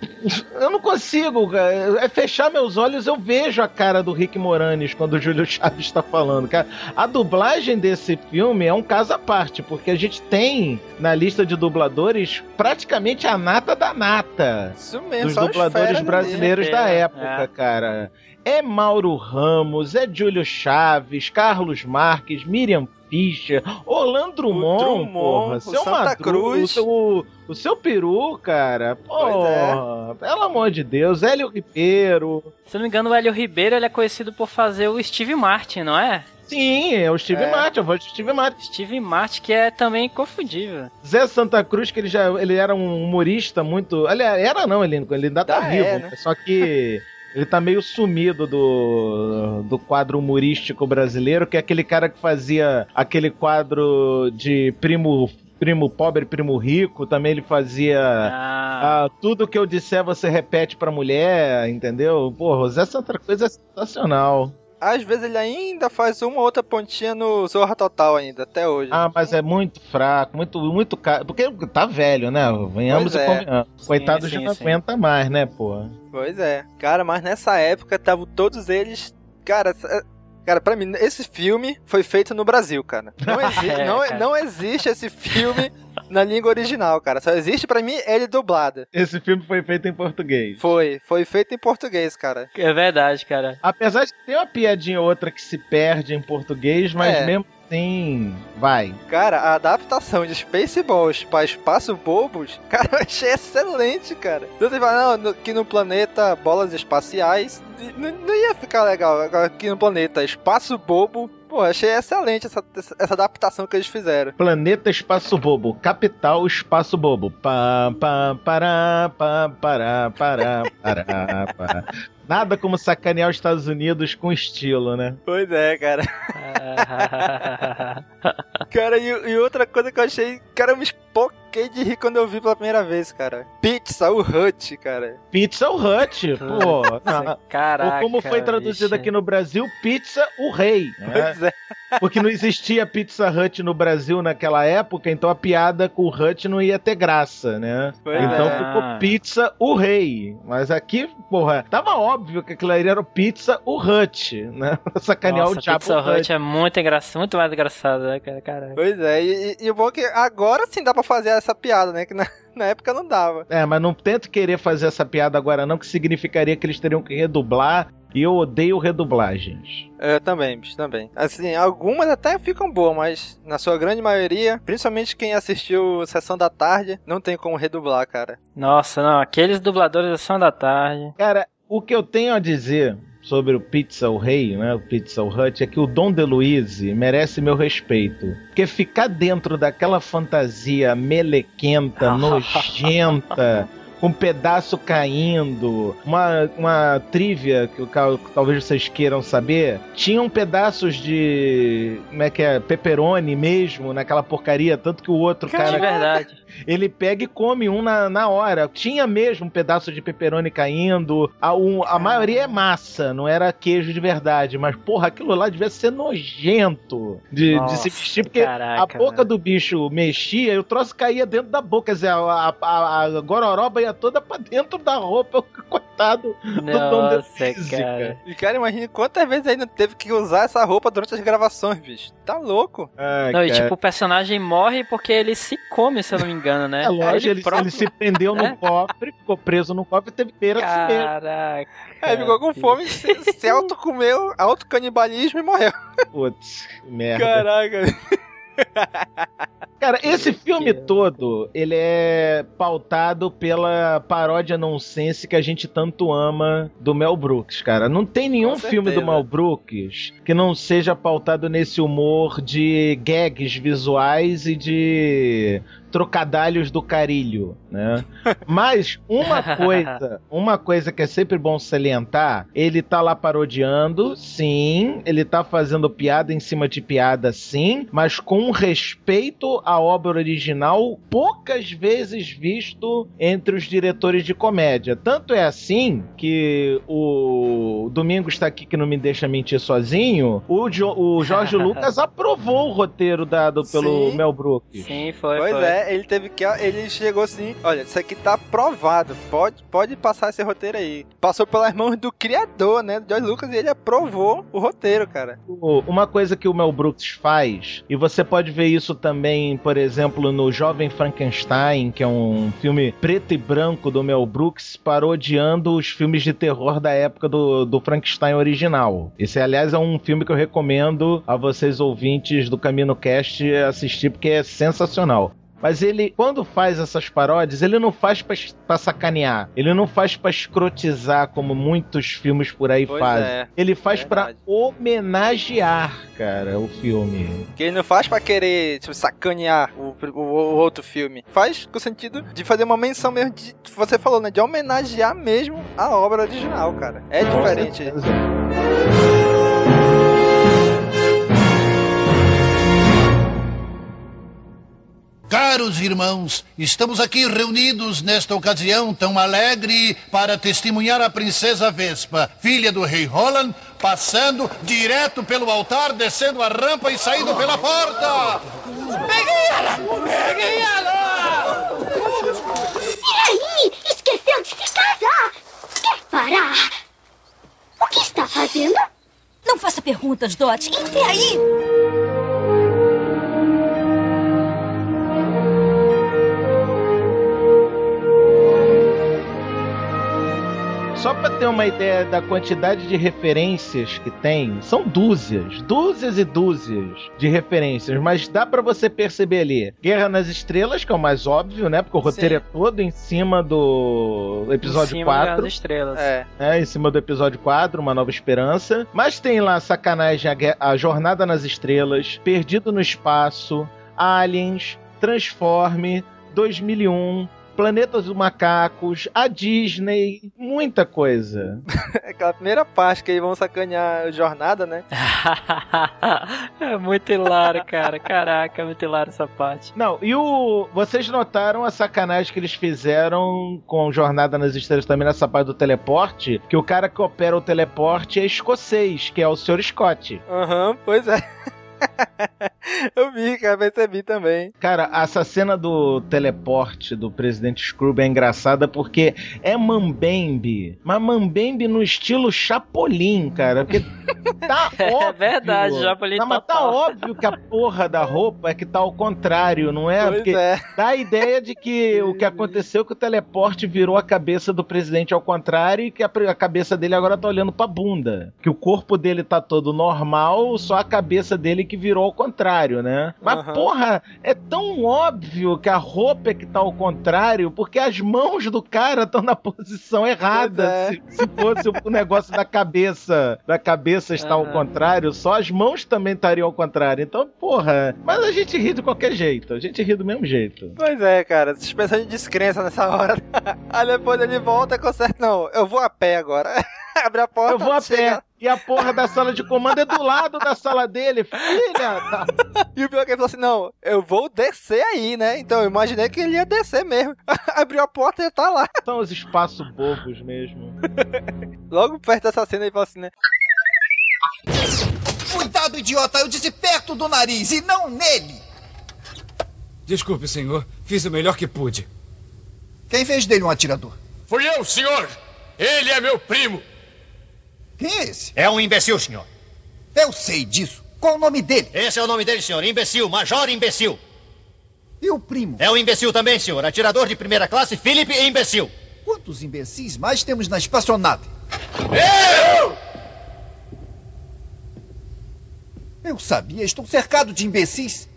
S4: eu não consigo. cara. É fechar meus olhos, eu vejo a cara do Rick Moranis quando o Júlio Chaves está falando. Cara, a dublagem desse filme é um caso à parte, porque a gente tem na lista de dubladores praticamente a nata da nata
S2: Isso mesmo,
S4: dos dubladores brasileiros
S2: mesmo.
S4: da
S2: É,
S4: época,
S2: é.
S4: cara. É Mauro Ramos, é Júlio Chaves, Carlos Marques, Miriam Fischer, Orlando Drummond,
S2: Drummond,
S4: porra,
S2: o
S4: seu
S2: Santa
S4: Madru-
S2: Cruz.
S4: o seu, o seu peru, cara. Porra, pelo amor de Deus, Hélio Ribeiro.
S3: Se não me engano, o Hélio Ribeiro ele é conhecido por fazer o Steve Martin, não é?
S4: Sim, é o Steve
S3: É.
S4: Martin, a voz do Steve Martin.
S3: Steve Martin, que é também inconfundível.
S4: Zé Santa Cruz, que ele já ele era um humorista muito. Aliás, era não, ele, ele ainda tá
S2: Ah,
S4: vivo.
S2: é, né?
S4: Só que ele tá meio sumido do, do quadro humorístico brasileiro, que é aquele cara que fazia aquele quadro de primo. Primo pobre, primo rico, também ele fazia
S3: Ah.
S4: ah, tudo que eu disser você repete pra mulher, entendeu? Porra, o Zé Santa Cruz é sensacional.
S2: Às vezes ele ainda faz uma ou outra pontinha no Zorra Total ainda, até hoje.
S4: Ah, mas é muito fraco, muito, muito caro. Porque tá velho, né? Venhamos
S2: Pois
S4: e
S2: é.
S4: convenhamos. Coitado
S2: sim,
S4: já não
S2: sim.
S4: aguenta mais, né, pô?
S2: Pois é. Cara, mas nessa época estavam todos eles. Cara, é- cara, pra mim, esse filme foi feito no Brasil, cara. Não, exi
S3: É,
S2: não,
S3: cara.
S2: não existe esse filme na língua original, cara. Só existe pra mim ele dublado.
S4: Esse filme foi feito em português.
S2: Foi, foi feito em português, cara.
S3: É verdade, cara.
S4: Apesar de ter uma piadinha ou outra que se perde em português, mas
S2: É.
S4: mesmo assim, vai.
S2: Cara, a adaptação de Spaceballs pra Espaço Bobos, cara, eu achei excelente, cara. Você fala, não, que no planeta bolas espaciais, não, não ia ficar legal. Aqui no planeta Espaço Bobo, Pô, achei excelente essa, essa adaptação que eles fizeram.
S4: Planeta Espaço Bobo, capital Espaço Bobo. Pá, pá, pará, pá, pará, pará, pará, pará. Nada como sacanear os Estados Unidos com estilo, né?
S2: Pois é, cara. cara, e, e, outra coisa que eu achei. Cara, eu me espoquei de rir quando eu vi pela primeira vez, cara. Pizza, o Hut, cara.
S4: Pizza, o Hut, pô.
S3: Caraca.
S4: Ou como foi traduzido
S3: bicho.
S4: aqui no Brasil, Pizza, o Rei. Né?
S2: Pois é.
S4: Porque não existia Pizza Hut no Brasil naquela época, então a piada com o Hut não ia ter graça, né?
S2: Pois
S4: então
S2: é.
S4: ficou Pizza, o Rei. Mas aqui, porra, tava óbvio que aquilo ali era o Pizza, o Hut, né? Sacanear
S3: Nossa,
S4: o Diabo
S3: Pizza
S4: Hut.
S3: Hut é muito engraçado, muito mais engraçado, né, cara? Caraca.
S2: Pois é, e, e o bom é que agora sim dá pra fazer essa piada, né? Que na, na época não dava.
S4: É, mas não tento querer fazer essa piada agora não, que significaria que eles teriam que redublar. E eu odeio redublagens.
S2: Eu também, bicho, também. Assim, algumas até ficam boas, mas na sua grande maioria, principalmente quem assistiu Sessão da Tarde, não tem como redublar, cara.
S3: Nossa, não, aqueles dubladores da Sessão da Tarde.
S4: Cara, o que eu tenho a dizer sobre o Pizza o Rei, né, o Pizza o Hut, é que o Dom DeLuise merece meu respeito. Porque ficar dentro daquela fantasia melequenta, nojenta, um pedaço caindo, uma, uma trivia que, que talvez vocês queiram saber, tinham pedaços de, como é que é, pepperoni mesmo naquela porcaria, tanto que o outro
S3: De
S4: cara
S3: verdade.
S4: ele pega e come um na, na hora. Tinha mesmo um pedaço de pepperoni caindo. A, um- a maioria é massa, não era queijo de verdade. Mas, porra, aquilo lá devia ser nojento de, de
S3: Nossa,
S4: se vestir, porque
S3: caraca,
S4: a boca do bicho mexia e o troço caía dentro da boca. Quer dizer, a, a, a gororoba ia toda pra dentro da roupa. Coitado do Dom
S3: Nossa,
S4: DeLuise,
S3: cara.
S2: E, cara, imagina quantas vezes não teve que usar essa roupa durante as gravações, bicho. Tá louco?
S4: Ai,
S3: Não, e
S4: cara.
S3: tipo, o personagem morre porque ele se come, se eu não me engano, né?
S4: É lógico, ele,
S3: próprio-
S4: ele se prendeu no
S3: É?
S4: cofre, ficou preso no cofre e teve feira de.
S3: Caraca.
S2: Aí ficou com fome, se, se autocomeu, autocanibalismo e morreu.
S4: Putz, merda.
S2: Caraca.
S4: Cara, esse filme todo, ele é pautado pela paródia nonsense que a gente tanto ama do Mel Brooks, cara. Não tem nenhum filme do. Mel Brooks que não seja pautado nesse humor de gags visuais e de trocadalhos do carilho, né? Mas uma coisa, uma coisa que é sempre bom salientar, ele tá lá parodiando, sim, ele tá fazendo piada em cima de piada, sim, mas com um respeito à obra original poucas vezes visto entre os diretores de comédia. Tanto é assim que o Domingos está aqui que não me deixa mentir sozinho, o, Jo- o Jorge Lucas aprovou o roteiro dado pelo
S2: Sim.
S4: Mel Brooks.
S3: Sim, foi,
S2: Pois
S3: foi.
S2: é, ele teve que. Ele chegou assim: olha, isso aqui tá aprovado. Pode, pode passar esse roteiro aí. Passou pelas mãos do criador, né? Do George Lucas, e ele aprovou o roteiro, cara.
S4: Uma coisa que o Mel Brooks faz, e você pode ver isso também, por exemplo, no Jovem Frankenstein, que é um filme preto e branco do Mel Brooks, parodiando os filmes de terror da época do, do Frankenstein original. Esse, aliás, é um filme que eu recomendo a vocês ouvintes do Camino Cast assistir, porque é sensacional. Mas ele, quando faz essas paródias, ele não faz pra, pra sacanear. Ele não faz pra escrotizar, como muitos filmes por aí
S2: Pois
S4: fazem.
S2: é,
S4: ele faz pra
S2: verdade.
S4: homenagear, cara, o filme.
S2: Que ele não faz pra querer tipo, sacanear o, o- o outro filme. Faz com o sentido de fazer uma menção mesmo de. Você falou, né? De homenagear mesmo a obra original, cara. É diferente.
S13: Caros irmãos, estamos aqui reunidos nesta ocasião tão alegre para testemunhar a princesa Vespa, filha do rei Roland, passando direto pelo altar, descendo a rampa e saindo pela porta.
S14: Peguei ela! Peguei ela! E aí? Esqueceu de se casar? Quer parar? O que está fazendo?
S15: Não faça perguntas, Dot. Entre aí!
S4: Só pra ter uma ideia da quantidade de referências que tem, são dúzias, dúzias e dúzias de referências, mas dá pra você perceber ali. Guerra nas Estrelas, que é o mais óbvio, né? Porque o roteiro
S3: Sim.
S4: é todo em cima do episódio
S3: Em cima
S4: 4.
S3: das estrelas.
S2: É.
S4: É, em cima do episódio 4, Uma Nova Esperança. Mas tem lá sacanagem, a Jornada nas Estrelas, Perdido no Espaço, Aliens, Transforme, 2001, Planeta dos Macacos, a Disney, muita coisa.
S2: Aquela primeira parte que eles vão sacanear a jornada, né?
S3: é muito hilário, cara. Caraca, é muito hilário essa parte.
S4: Não, e o. Vocês notaram a sacanagem que eles fizeram com Jornada nas Estrelas também nessa parte do teleporte? Que o cara que opera o teleporte é escocês, que é o Sr. Scott.
S2: Aham, pois é. Eu vi, cara, percebi também.
S4: Cara, essa cena do teleporte do presidente Scrooge é engraçada porque é Mambembe, mas Mambembe no estilo Chapolin, cara. Porque tá óbvio.
S3: É verdade, Chapolin
S4: Não, mas tá óbvio que a porra da roupa é que tá ao contrário, não é?
S2: Pois
S4: porque
S2: é.
S4: dá a ideia de que o que aconteceu é que o teleporte virou a cabeça do presidente ao contrário e que a cabeça dele agora tá olhando pra bunda. Que o corpo dele tá todo normal, só a cabeça dele que virou ao contrário, né? Mas,
S2: Aham.
S4: porra, é tão óbvio que a roupa é que tá ao contrário, porque as mãos do cara estão na posição errada.
S2: É.
S4: Se, se fosse o negócio da cabeça, da cabeça está ao
S3: Aham.
S4: contrário, só as mãos também estariam ao contrário. Então, porra, mas a gente ri de qualquer jeito, a gente ri do mesmo jeito.
S2: Pois é, cara, suspensão de descrença nessa hora. Aí depois ele volta e conserta. Não, eu vou a pé agora. Abre a porta.
S4: Eu vou a
S2: chega-
S4: pé. E a porra da sala de comando é do lado da sala dele, filha da...
S2: E o pior é que ele falou assim: não, eu vou descer aí, né? Então eu imaginei que ele ia descer mesmo. Abriu a porta e ele tá lá.
S4: São os espaços bobos mesmo.
S2: Logo perto dessa cena ele falou assim, né?
S11: Cuidado, idiota! Eu disse perto do nariz e não nele!
S16: Desculpe, senhor. Fiz o melhor que pude.
S11: Quem fez dele um atirador?
S8: Fui eu, senhor! Ele é meu primo!
S11: Quem é esse?
S12: É um imbecil, senhor.
S11: Eu sei disso. Qual o nome dele?
S12: Esse é o nome dele, senhor. Imbecil, Major Imbecil.
S11: E o primo?
S12: É um imbecil também, senhor. Atirador de primeira classe, Philip Imbecil.
S11: Quantos imbecis mais temos na espaçonave?
S8: Eu!
S11: Eu sabia, estou cercado de imbecis.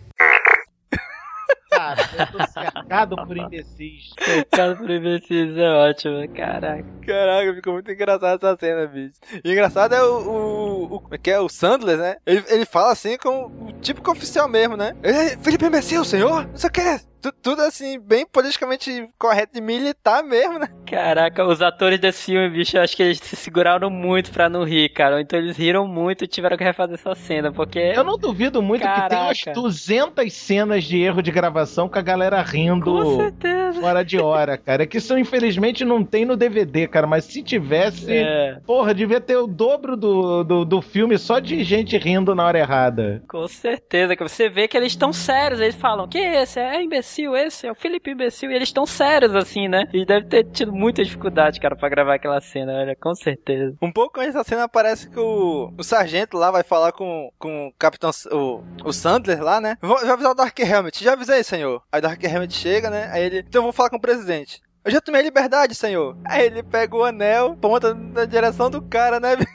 S4: Cara, eu tô cercado por imbecis.
S3: Cercado por imbecis é ótimo, caraca.
S2: Caraca, ficou muito engraçado essa cena, bicho. E engraçado é o. o, o como é que é? O Sandler, né? Ele, ele fala assim com o típico oficial mesmo, né? Ele, Felipe Imbecil, senhor? Não sei o que. Tu- Tudo assim, bem politicamente correto e militar mesmo, né?
S3: Caraca, os atores desse filme, bicho, eu acho que eles se seguraram muito pra não rir, cara. Então eles riram muito e tiveram que refazer essa cena, porque.
S4: Eu não duvido muito que tem umas
S3: Caraca.
S4: 200 cenas de erro de gravação com a galera rindo
S3: Com certeza.
S4: Fora de hora, cara. Que isso infelizmente não tem no DVD, cara. Mas se tivesse,
S3: É.
S4: porra, devia ter o dobro do, do, do filme só de gente rindo na hora errada.
S3: Com certeza, que você vê que eles estão sérios. Eles falam, que esse? É imbecil esse? É o Felipe Imbecil. E eles estão sérios, assim, né? E deve ter tido muita dificuldade, cara, pra gravar aquela cena, olha, com certeza.
S2: Um pouco antes da cena parece que o, o sargento lá vai falar com, com o capitão, o, o Sandler lá, né? Vou, já avisar o Dark Helmet, já avisei, senhor. Aí o Dark Helmet chega, né? Aí ele, então vou falar com o presidente. Eu já tomei a liberdade, senhor. Aí ele pega o anel, ponta na direção do cara, né?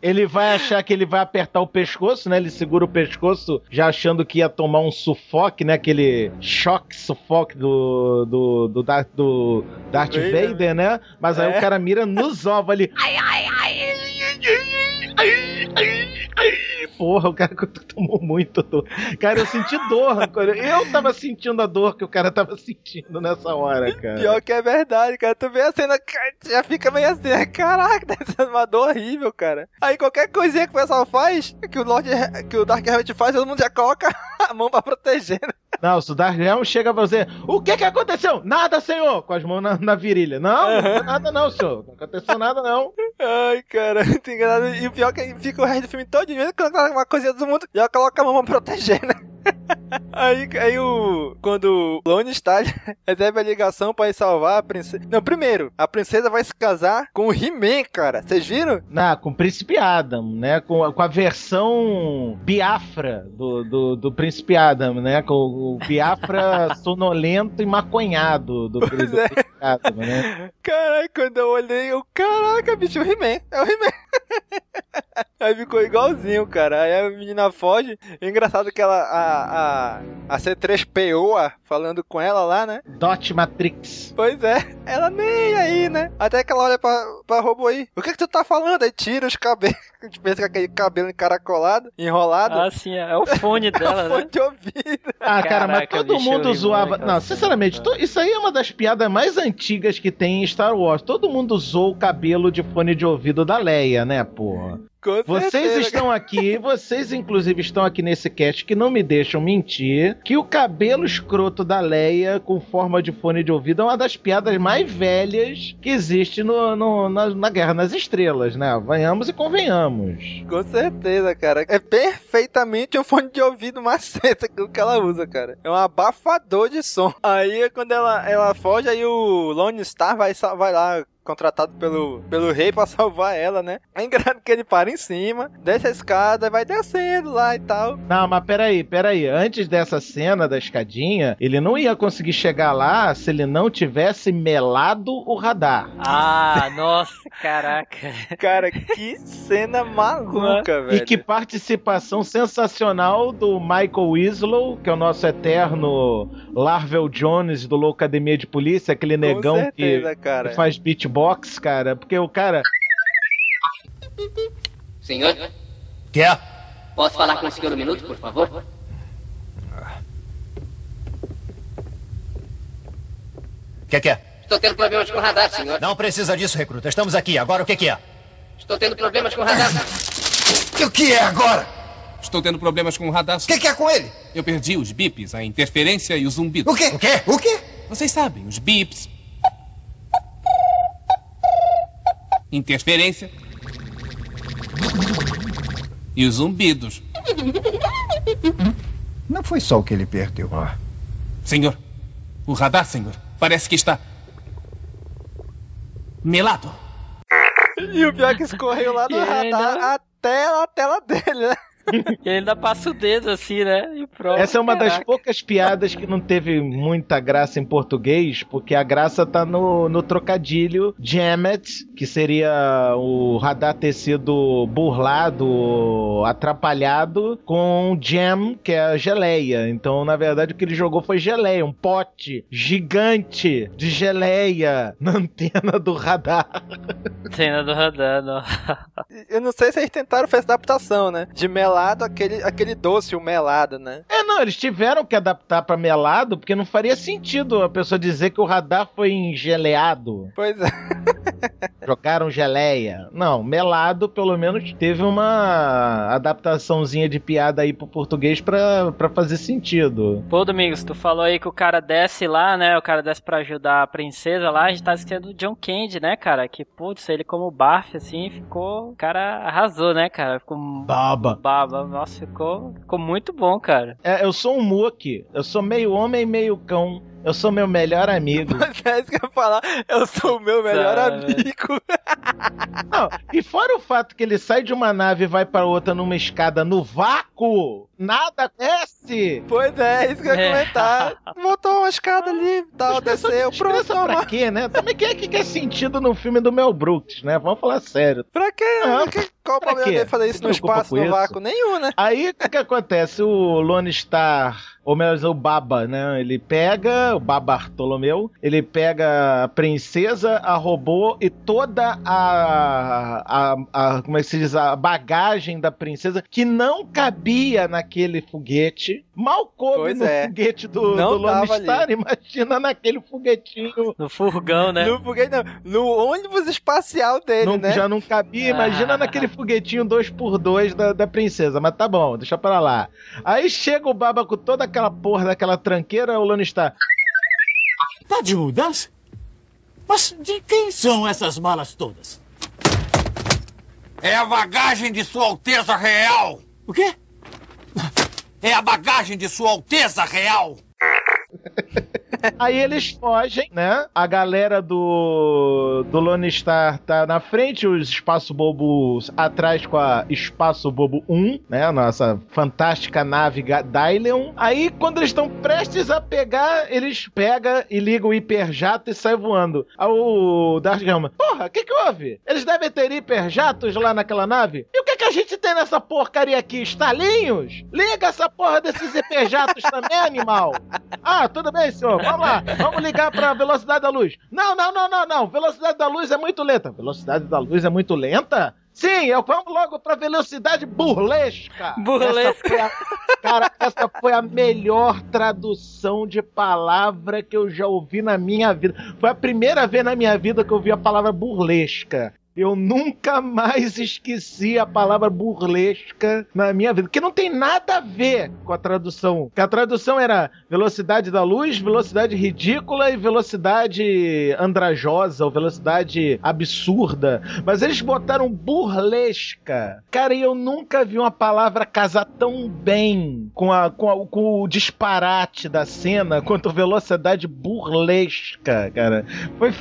S4: Ele vai achar que ele vai apertar o pescoço, né? Ele segura o pescoço já achando que ia tomar um sufoque, né? Aquele choque sufoque do, do, do, Darth, do Darth
S2: Vader,
S4: Vader, né? Mas aí
S2: É.
S4: o cara mira nos ovos ali. Porra, o cara tomou muito dor. Cara, eu senti dor. Eu tava sentindo a dor que o cara tava sentindo nessa hora, cara.
S2: Pior que é verdade, cara. Tu vê a cena, já fica meio assim, né? caraca, deve ser uma dor horrível, cara. Aí qualquer coisinha que o pessoal faz, que o Lord, que o Dark Helmet faz, todo mundo já coloca a mão pra proteger, né?
S4: Não, se o Darth Helm chega pra você, o que que aconteceu? Nada, senhor! Com as mãos na, na virilha. Não, não foi nada não, senhor. Não aconteceu nada não.
S2: Ai, cara, muito engraçado. E o pior é que fica o resto do filme todo vendo que uma coisinha do mundo já coloca a mão pra proteger, né? Aí, aí o. Quando o Lone Star recebe a ligação pra ir salvar a princesa. Não, primeiro, a princesa vai se casar com o He-Man, cara. Vocês viram?
S4: Na, com o Príncipe Adam, né? Com, a- com a versão Biafra do, do, do Príncipe Adam, né? Com o Biafra sonolento e maconhado do, do Príncipe Adam, né?
S2: Caralho, quando eu olhei, eu. Caraca, bicho, o He-Man. É o He-Man. Aí ficou igualzinho, cara. Aí a menina foge. E engraçado que ela. A, a, a C3PO falando com ela lá, né?
S4: Dot Matrix.
S2: Pois é, ela nem aí, né? Até que ela olha pra, pra robô aí. O que que tu tá falando? Aí tira os cabelos. A gente pensa com aquele cabelo encaracolado, enrolado.
S3: Ah, sim, é o fone dela,
S2: É o fone
S3: né?
S2: de ouvido.
S4: Ah, cara, mas
S3: Caraca,
S4: todo
S3: bicho,
S4: mundo zoava. Não,
S3: né,
S4: sinceramente, isso aí é uma das piadas mais antigas que tem em Star Wars. Todo mundo usou o cabelo de fone de ouvido da Leia, né, porra?
S2: Com
S4: Vocês
S2: certeza,
S4: estão aqui, vocês inclusive estão aqui nesse cast que não me deixam mentir, que o cabelo escroto da Leia com forma de fone de ouvido é uma das piadas mais velhas que existe no, no- na, na Guerra nas Estrelas, né? Venhamos e convenhamos.
S2: Com certeza, cara. É perfeitamente um fone de ouvido maceta que ela usa, cara. É um abafador de som. Aí quando ela, ela foge, aí o Lone Star vai, vai lá. Contratado pelo, pelo rei pra salvar ela, né? É engraçado que ele para em cima, desce a escada, vai descendo lá e tal.
S4: Não, mas peraí, peraí. Antes dessa cena da escadinha, ele não ia conseguir chegar lá se ele não tivesse melado o radar.
S3: Ah, nossa, caraca.
S2: Cara, que cena maluca, velho.
S4: E que participação sensacional do Michael Winslow, que é o nosso eterno Larvel Jones do Loucademia de Polícia, aquele negão
S2: certeza,
S4: que, faz beatbox, cara. Porque o cara.
S17: Senhor,
S13: Que é?
S17: posso falar com o senhor um minuto, por favor?
S13: Que que é?
S17: Estou tendo problemas com o radar, senhor.
S13: Não precisa disso, recruta. Estamos aqui. Agora o que que é?
S17: Estou tendo problemas com o radar.
S13: O que é agora?
S18: Estou tendo problemas com o radar. O
S11: que, que é com ele?
S18: Eu perdi os bips, a interferência e os zumbidos.
S11: O quê? O quê? O quê?
S18: Vocês sabem, os bips. Interferência. E os zumbidos.
S11: Não foi só o que ele perdeu.
S18: Senhor, o radar, senhor, parece que está. melado.
S2: E o pior é que escorreu lá do
S3: E
S2: radar até a tela dele, né?
S3: E ainda passa o dedo assim, né? E pronto.
S4: Essa é uma das
S3: Caraca.
S4: poucas piadas que não teve muita graça em português, porque a graça tá no, no trocadilho Jammet, que seria o radar ter sido burlado, atrapalhado, com jam, que é a geleia. Então, na verdade, o que ele jogou foi geleia, um pote gigante de geleia na antena do radar.
S3: Cena do radar, não.
S2: Eu não sei se eles tentaram fazer adaptação, né? De melado, aquele, aquele doce, o melado, né?
S4: É, não, eles tiveram que adaptar pra melado, porque não faria sentido a pessoa dizer que o radar foi engeleado.
S2: Pois é.
S4: Jogaram geleia. Não, melado, pelo menos, teve uma adaptaçãozinha de piada aí pro português pra, pra fazer sentido.
S3: Pô, Domingos, tu falou aí que o cara desce lá, né? O cara desce pra ajudar a princesa lá. A gente tá esquecendo do John Candy, né, cara? Que, putz, ele como Barf, assim, ficou... O cara arrasou, né, cara? Ficou...
S4: Baba.
S3: Baba. Nossa, ficou, ficou muito bom, cara.
S4: É, eu sou um muque. Eu sou meio homem e meio cão. Eu sou meu melhor amigo.
S2: É isso que eu ia falar. Eu sou o meu melhor
S3: Sabe.
S2: amigo.
S4: Não, e fora o fato que ele sai de uma nave e vai pra outra numa escada no vácuo, nada desce.
S2: Pois é, isso que eu ia
S3: É.
S2: comentar. Botou uma escada ali, tal, desceu, pronto,
S4: pra quê, né? Também quem é que quer sentido no filme do Mel Brooks, né? Vamos falar sério.
S2: Pra quê?
S4: Ah,
S2: Que- Qual o problema
S4: quê?
S2: dele fazer isso no espaço, no
S4: isso?
S2: vácuo? Nenhum, né?
S4: Aí o que, que acontece? O Lone Star, ou melhor o Baba, né? Ele pega, o Baba Bartolomeu, ele pega a princesa, a robô e toda a, a, a- Como é que se diz? A bagagem da princesa que não cabia naquele foguete. Mal coube
S2: Pois
S4: no
S2: é.
S4: foguete do,
S2: Não
S4: do Lone
S2: tava ali.
S4: Star. Imagina naquele foguetinho.
S3: No furgão, né?
S2: No foguete, não. No ônibus espacial dele,
S4: Não-
S2: né?
S4: Já não cabia, imagina
S3: Ah.
S4: naquele foguetinho 2x2 da, da princesa, mas tá bom, deixa pra lá. Aí chega o Baba com toda aquela porra daquela tranqueira, o Lone está.
S10: Tá de mudança? Mas de quem são essas malas todas?
S8: É a bagagem de Sua Alteza Real!
S10: O quê?
S19: É a bagagem de Sua Alteza Real!
S4: Aí eles fogem, né? A galera do, do Lone Star tá na frente, os Espaço Bobos atrás com a Espaço Bobo 1, né? Nossa fantástica nave Dylion. Aí, quando eles estão prestes a pegar, eles pegam e ligam o hiperjato e saem voando. Aí o Darth Gama, porra, o que que houve? Eles devem ter hiperjatos lá naquela nave? E o que que a gente tem nessa porcaria aqui? Estalinhos? Liga essa porra desses hiperjatos também, animal! Ah, tudo bem, senhor. Vamos lá. Vamos ligar pra velocidade da luz. Não, não, não, não, não. Velocidade da luz é muito lenta. Velocidade da luz é muito lenta? Sim, eu vamos logo pra velocidade burlesca.
S3: Burlesca.
S4: Essa a- cara, essa foi a melhor tradução de palavra que eu já ouvi na minha vida. Foi a primeira vez na minha vida que eu ouvi a palavra burlesca. Eu nunca mais esqueci a palavra burlesca na minha vida, que não tem nada a ver com a tradução. A tradução era velocidade da luz, velocidade ridícula e velocidade andrajosa ou velocidade absurda. Mas eles botaram burlesca. Cara, e eu nunca vi uma palavra casar tão bem com, a, com, a- com o disparate da cena quanto velocidade burlesca, cara. Foi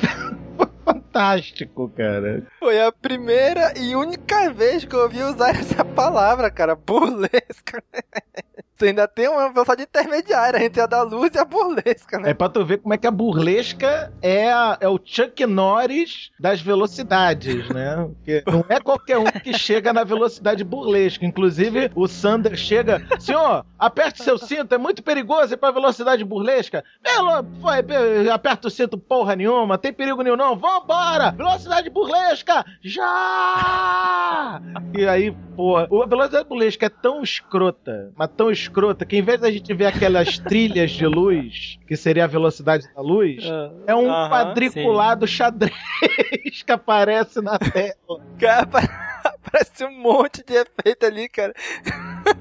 S4: fantástico, cara.
S2: Foi a primeira e única vez que eu ouvi usar essa palavra, cara. Burlesca. Ainda tem uma velocidade intermediária entre a da luz e a burlesca, né?
S4: É pra tu ver como é que a burlesca é, a- é o Chuck Norris das velocidades, né? Porque não é qualquer um que chega na velocidade burlesca. Inclusive, o Sander chega, senhor, aperte seu cinto, é muito perigoso ir pra velocidade burlesca. Pelo, foi, pe- aperta o cinto porra nenhuma, tem perigo nenhum não, vambora! Velocidade burlesca, já! E aí, porra, a velocidade burlesca é tão escrota, mas tão escrota, que em vez da gente ver aquelas trilhas de luz, que seria a velocidade da luz, é um
S3: Aham,
S4: quadriculado xadrez que aparece na tela.
S2: Cara, pa- parece um monte de efeito ali, cara.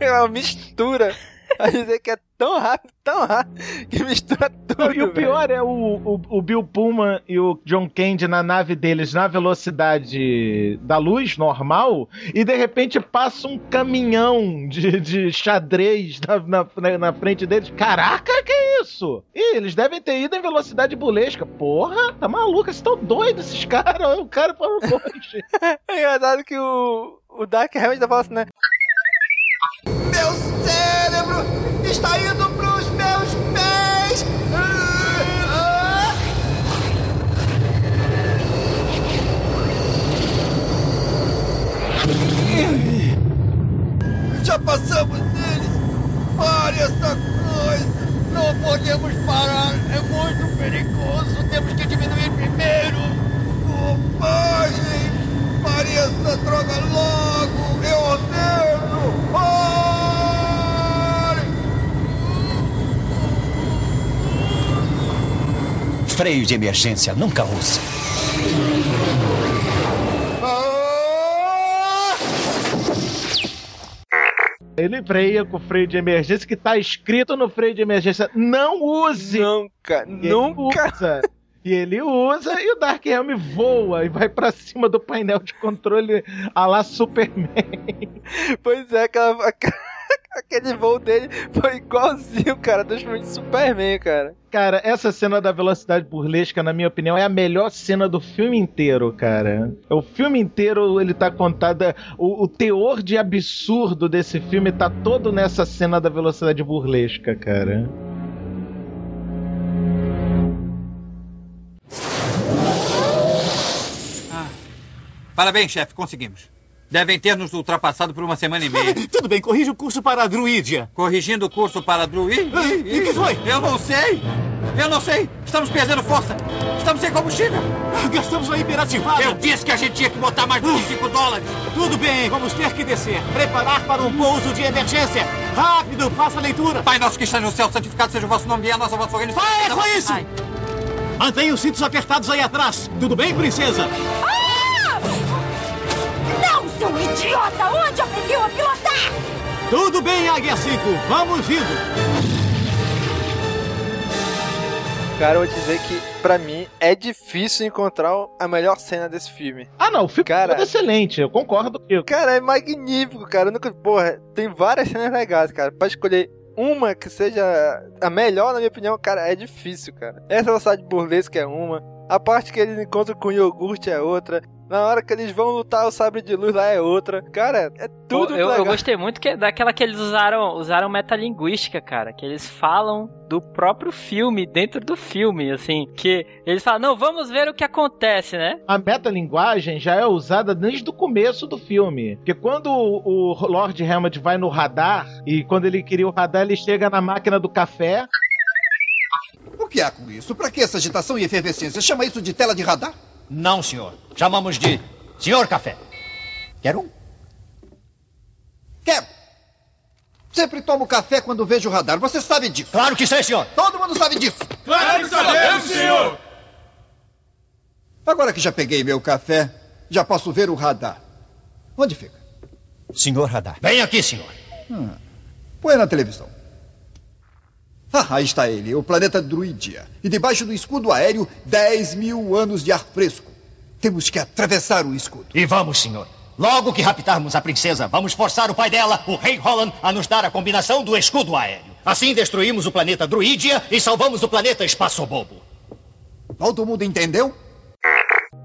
S2: É uma mistura. A dizer que é tão rápido, tão rápido, que mistura tudo.
S4: E o pior é o, o, o Bill Pullman e o John Candy na nave deles na velocidade da luz normal e de repente passa um caminhão de, de xadrez na, na, na- frente deles. Caraca, que é isso? Ih, eles devem ter ido em velocidade burlesca. Porra, tá maluco? Vocês estão doidos esses caras. O cara falou longe.
S2: É engraçado que o, o Dark realmente tá falando assim, né?
S10: Meu cérebro está indo pros meus pés! Já passamos deles! Pare essa coisa! Não podemos parar! É muito perigoso! Temos que diminuir primeiro! Bobagem! Pare essa droga logo! Eu ordeno! Pare!
S12: Freio de emergência nunca use.
S4: Ele freia com o freio de emergência que tá escrito no freio de emergência. Não use!
S2: Nunca,
S4: nunca! Usa. E ele usa e o Dark Helm voa e vai pra cima do painel de controle a lá Superman.
S2: Pois é, aquela, aquele voo dele foi igualzinho, cara, dos filmes de Superman, cara.
S4: Cara, essa cena da velocidade burlesca, na minha opinião, é a melhor cena do filme inteiro, cara. O filme inteiro, ele tá contado. O, o teor de absurdo desse filme tá todo nessa cena da velocidade burlesca, cara.
S19: Parabéns, chefe, conseguimos. Devem ter nos ultrapassado por uma semana e meia.
S10: Tudo bem, corrija o curso para a druídia.
S19: Corrigindo o curso para a druídia?
S10: E que foi?
S19: Eu não sei! Eu não sei! Estamos perdendo força! Estamos sem combustível!
S10: Gastamos a hiperativada.
S19: Eu disse que a gente tinha que botar mais de 5 dólares!
S10: Tudo bem, vamos ter que descer. Preparar para um pouso de emergência. Rápido, faça a leitura.
S19: Pai nosso que está no céu, santificado seja o vosso nome e a nossa vossa organização.
S10: Ah, é só isso! Mantenha os cintos apertados aí atrás. Tudo bem, princesa?
S14: Não, seu idiota! Onde aprendeu a pilotar?
S10: Tudo bem, Águia 5. Vamos indo.
S2: Cara, eu vou dizer que pra mim, é difícil encontrar a melhor cena desse filme.
S4: Ah, não, o filme
S2: Cara-
S4: é excelente, eu concordo comigo.
S2: Cara, é magnífico, cara. Eu nunca, porra, tem várias cenas legais, cara. Pra escolher uma que seja a melhor, na minha opinião, cara, é difícil, cara. Essa velocidade burlesca é uma. A parte que eles encontram com o iogurte é outra. Na hora que eles vão lutar o sabre de luz lá é outra. Cara, é tudo
S3: Pô, eu,
S2: legal.
S3: eu gostei muito que, daquela que eles usaram, usaram metalinguística, cara. Que eles falam do próprio filme, dentro do filme, assim. Que eles falam, não, vamos ver o que acontece, né?
S4: A metalinguagem já é usada desde o começo do filme. Porque quando o o Lord Hammond vai no radar, e quando ele queria o radar, ele chega na máquina do café.
S11: O que há com isso? Pra que essa agitação e efervescência? Chama isso de tela de radar?
S12: Não, senhor. Chamamos de Senhor Café. Quer um?
S11: Quero. Sempre tomo café quando vejo o radar. Você sabe disso.
S12: Claro que sei, senhor.
S11: Todo mundo sabe disso.
S8: Claro que sabemos, senhor!
S11: Agora que já peguei meu café, já posso ver o radar. Onde fica?
S12: Senhor Radar. Vem aqui, senhor.
S11: Hum. Põe na televisão. Ah, aí está ele, o planeta Druidia. E debaixo do escudo aéreo, 10 mil anos de ar fresco. Temos que atravessar o escudo.
S12: E vamos, senhor. Logo que raptarmos a princesa, vamos forçar o pai dela, o rei Holland, a nos dar a combinação do escudo aéreo. Assim destruímos o planeta Druídia e salvamos o planeta Espaço Bobo.
S11: Todo mundo entendeu?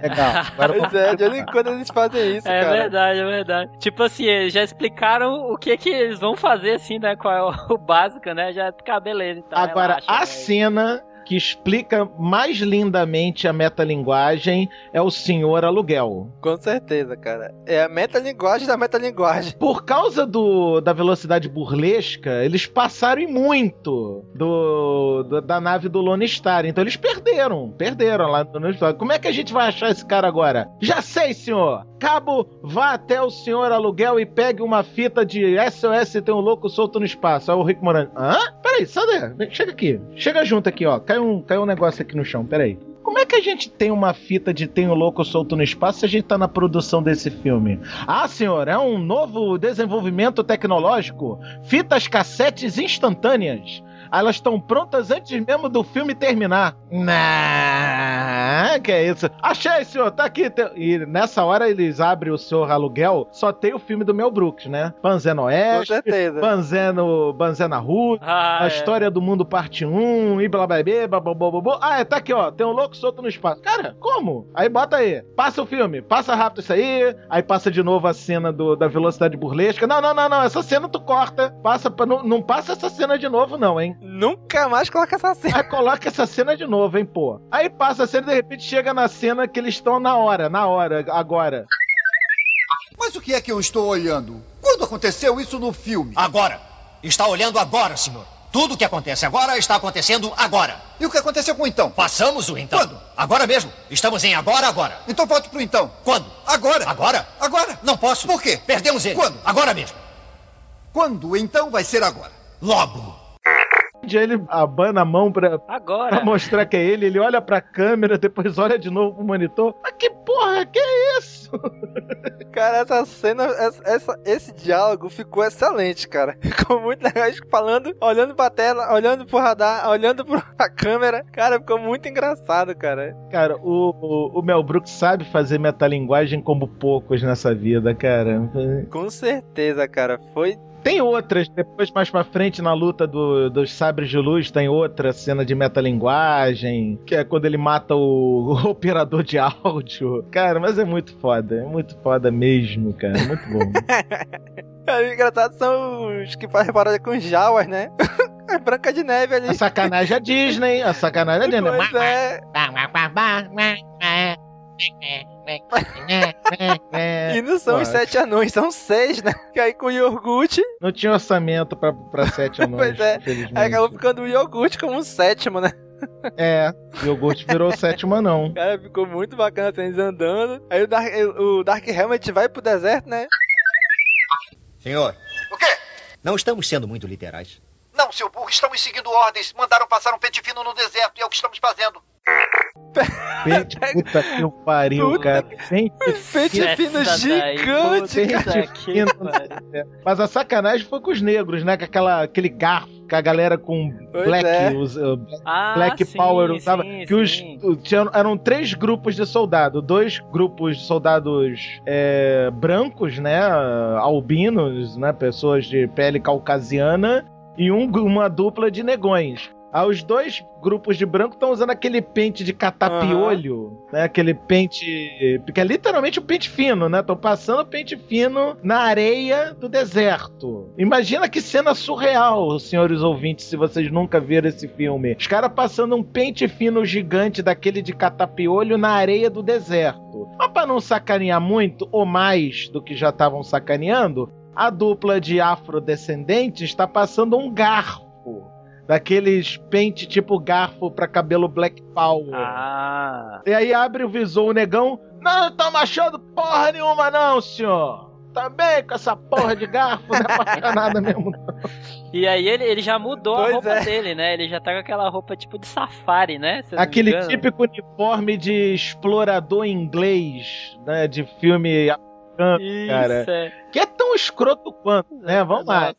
S4: Legal. Agora
S2: Pois é, de vez em quando eles fazem isso,
S3: É
S2: cara.
S3: verdade, é verdade. Tipo assim, eles já explicaram o que que eles vão fazer, assim, né? Qual é o, básico, né? Já fica beleza, então.
S4: Agora,
S3: relaxa,
S4: a
S3: velho.
S4: cena que explica mais lindamente a metalinguagem é o Senhor Aluguel.
S2: Com certeza, cara. É a metalinguagem da metalinguagem.
S4: Por causa do, da velocidade burlesca, eles passaram em muito do, do- da nave do Lone Star. Então eles perderam. Perderam lá no Lone Star. Como é que a gente vai achar esse cara agora? Já sei, senhor. Cabo, vá até o senhor aluguel e pegue uma fita de SOS tem um louco solto no espaço. Aí o Rick Moran. Hã? Peraí, Sander, vem, chega aqui. Chega junto aqui, ó. Caiu um, caiu um negócio aqui no chão, peraí. Como é que a gente tem uma fita de Tem um Louco Solto no Espaço se a gente tá na produção desse filme? Ah, senhor, é um novo desenvolvimento tecnológico. Fitas cassetes instantâneas. Elas estão prontas antes mesmo do filme terminar. Nah, que é isso? Achei, senhor, tá aqui. E nessa hora eles abrem o seu aluguel, só tem o filme do Mel Brooks, né? Panzeno
S2: Com
S4: Oeste,
S2: certeza.
S4: Banzeno, Banzena Rua,
S3: Ah,
S4: a
S3: é.
S4: história do mundo parte 1, e blá blá blá, blá blá blá blá, blá. Ah, é, tá aqui, ó. Tem um louco solto no espaço. Cara, como? Aí bota aí. Passa o filme. Passa rápido isso aí. Aí passa de novo a cena do, da velocidade burlesca. Não, não, não, não. Essa cena tu corta. Passa pra, não, não passa essa cena de novo, não, hein?
S2: Nunca mais coloca essa cena.
S4: Aí coloca essa cena de novo, hein, pô. Aí passa a cena e de repente chega na cena que eles estão na hora, na hora, agora.
S11: Mas o que é que eu estou olhando? Quando aconteceu isso no filme?
S12: Agora. Está olhando agora, senhor. Tudo o que acontece agora está acontecendo agora.
S11: E o que aconteceu com o então?
S12: Passamos o então.
S11: Quando?
S12: Agora mesmo. Estamos em agora, agora.
S11: Então volte pro então.
S12: Quando?
S11: Agora.
S12: Agora?
S11: Agora.
S12: Não posso.
S11: Por quê?
S12: Perdemos ele.
S11: Quando?
S12: Agora mesmo.
S11: Quando então vai ser agora?
S12: Logo.
S4: Ele abana a mão pra,
S3: Agora.
S4: pra mostrar que é ele, ele olha pra câmera, depois olha de novo pro monitor. Mas que porra, que é isso?
S2: Cara, essa cena, essa, essa- esse diálogo ficou excelente, cara. Ficou muito legal, falando, olhando pra tela, olhando pro radar, olhando pra câmera. Cara, ficou muito engraçado, cara.
S4: Cara, o, o, o Mel Brooks sabe fazer metalinguagem como poucos nessa vida, cara.
S2: Com certeza, cara. Foi
S4: Tem outras, depois mais pra frente na luta do- dos sabres de luz, tem outra cena de metalinguagem, que é quando ele mata o, o operador de áudio. Cara, mas é muito foda, é muito foda mesmo, cara, é muito bom.
S2: É, engraçado são os que fazem paródia com Jawas, né? É Branca de Neve ali.
S4: A sacanagem é Disney, a sacanagem é Disney.
S2: Pois é. E não são os sete anões, são seis, né? Que aí com o iogurte,
S4: Não tinha orçamento pra, pra sete anões,
S2: pois é. Aí acabou ficando o iogurte como um sétimo, né?
S4: É, o iogurte virou o sétimo anão.
S2: Cara, ficou muito bacana assim, eles andando. Aí o Dark, o Dark Helmet vai pro deserto, né?
S12: Senhor.
S11: O quê?
S12: Não estamos sendo muito literais.
S11: Não, seu burro, estamos seguindo ordens. Mandaram passar um pente fino no deserto e é o que estamos fazendo.
S4: Pente, puta que o pariu,
S2: Puta
S4: cara. Pente
S2: Pente fino
S3: daí,
S2: gigante,
S3: puta
S2: cara.
S3: que
S4: fino. Mas a sacanagem foi com os negros, né? Com aquela, aquele garfo que a galera com
S2: Pois
S4: Black,
S2: é.
S4: os, uh,
S3: Ah,
S4: Black
S3: sim,
S4: Power usava.
S3: sim,
S4: que os, tinham- eram três grupos de soldado. Dois grupos de soldados é, brancos, né? Albinos, né? Pessoas de pele caucasiana. E um, uma dupla de negões. Ah, os dois grupos de branco estão usando aquele pente de catapiolho, né? Aquele pente. Que é literalmente um pente fino, né? Estão passando pente fino na areia do deserto. Imagina que cena surreal, senhores ouvintes, se vocês nunca viram esse filme. Os caras passando um pente fino gigante daquele de catapiolho na areia do deserto. Mas pra não sacanear muito, ou mais do que já estavam sacaneando, a dupla de afrodescendentes está passando um garfo. Daqueles pente tipo garfo pra cabelo Black Power.
S3: Ah.
S4: E aí abre o visor o negão. Não, não tamo achando porra nenhuma, não, senhor. Também com essa porra de garfo, não é pra nada mesmo. não.
S3: E aí ele, ele já mudou
S2: Pois
S3: a roupa
S2: é.
S3: dele, né? Ele já tá com aquela roupa tipo de safari, né? Se eu não me
S4: Aquele típico uniforme de explorador inglês, né? De filme americano,
S3: Isso,
S4: cara.
S3: é.
S4: Que é tão escroto quanto, né? Vamos lá.
S3: Nossa,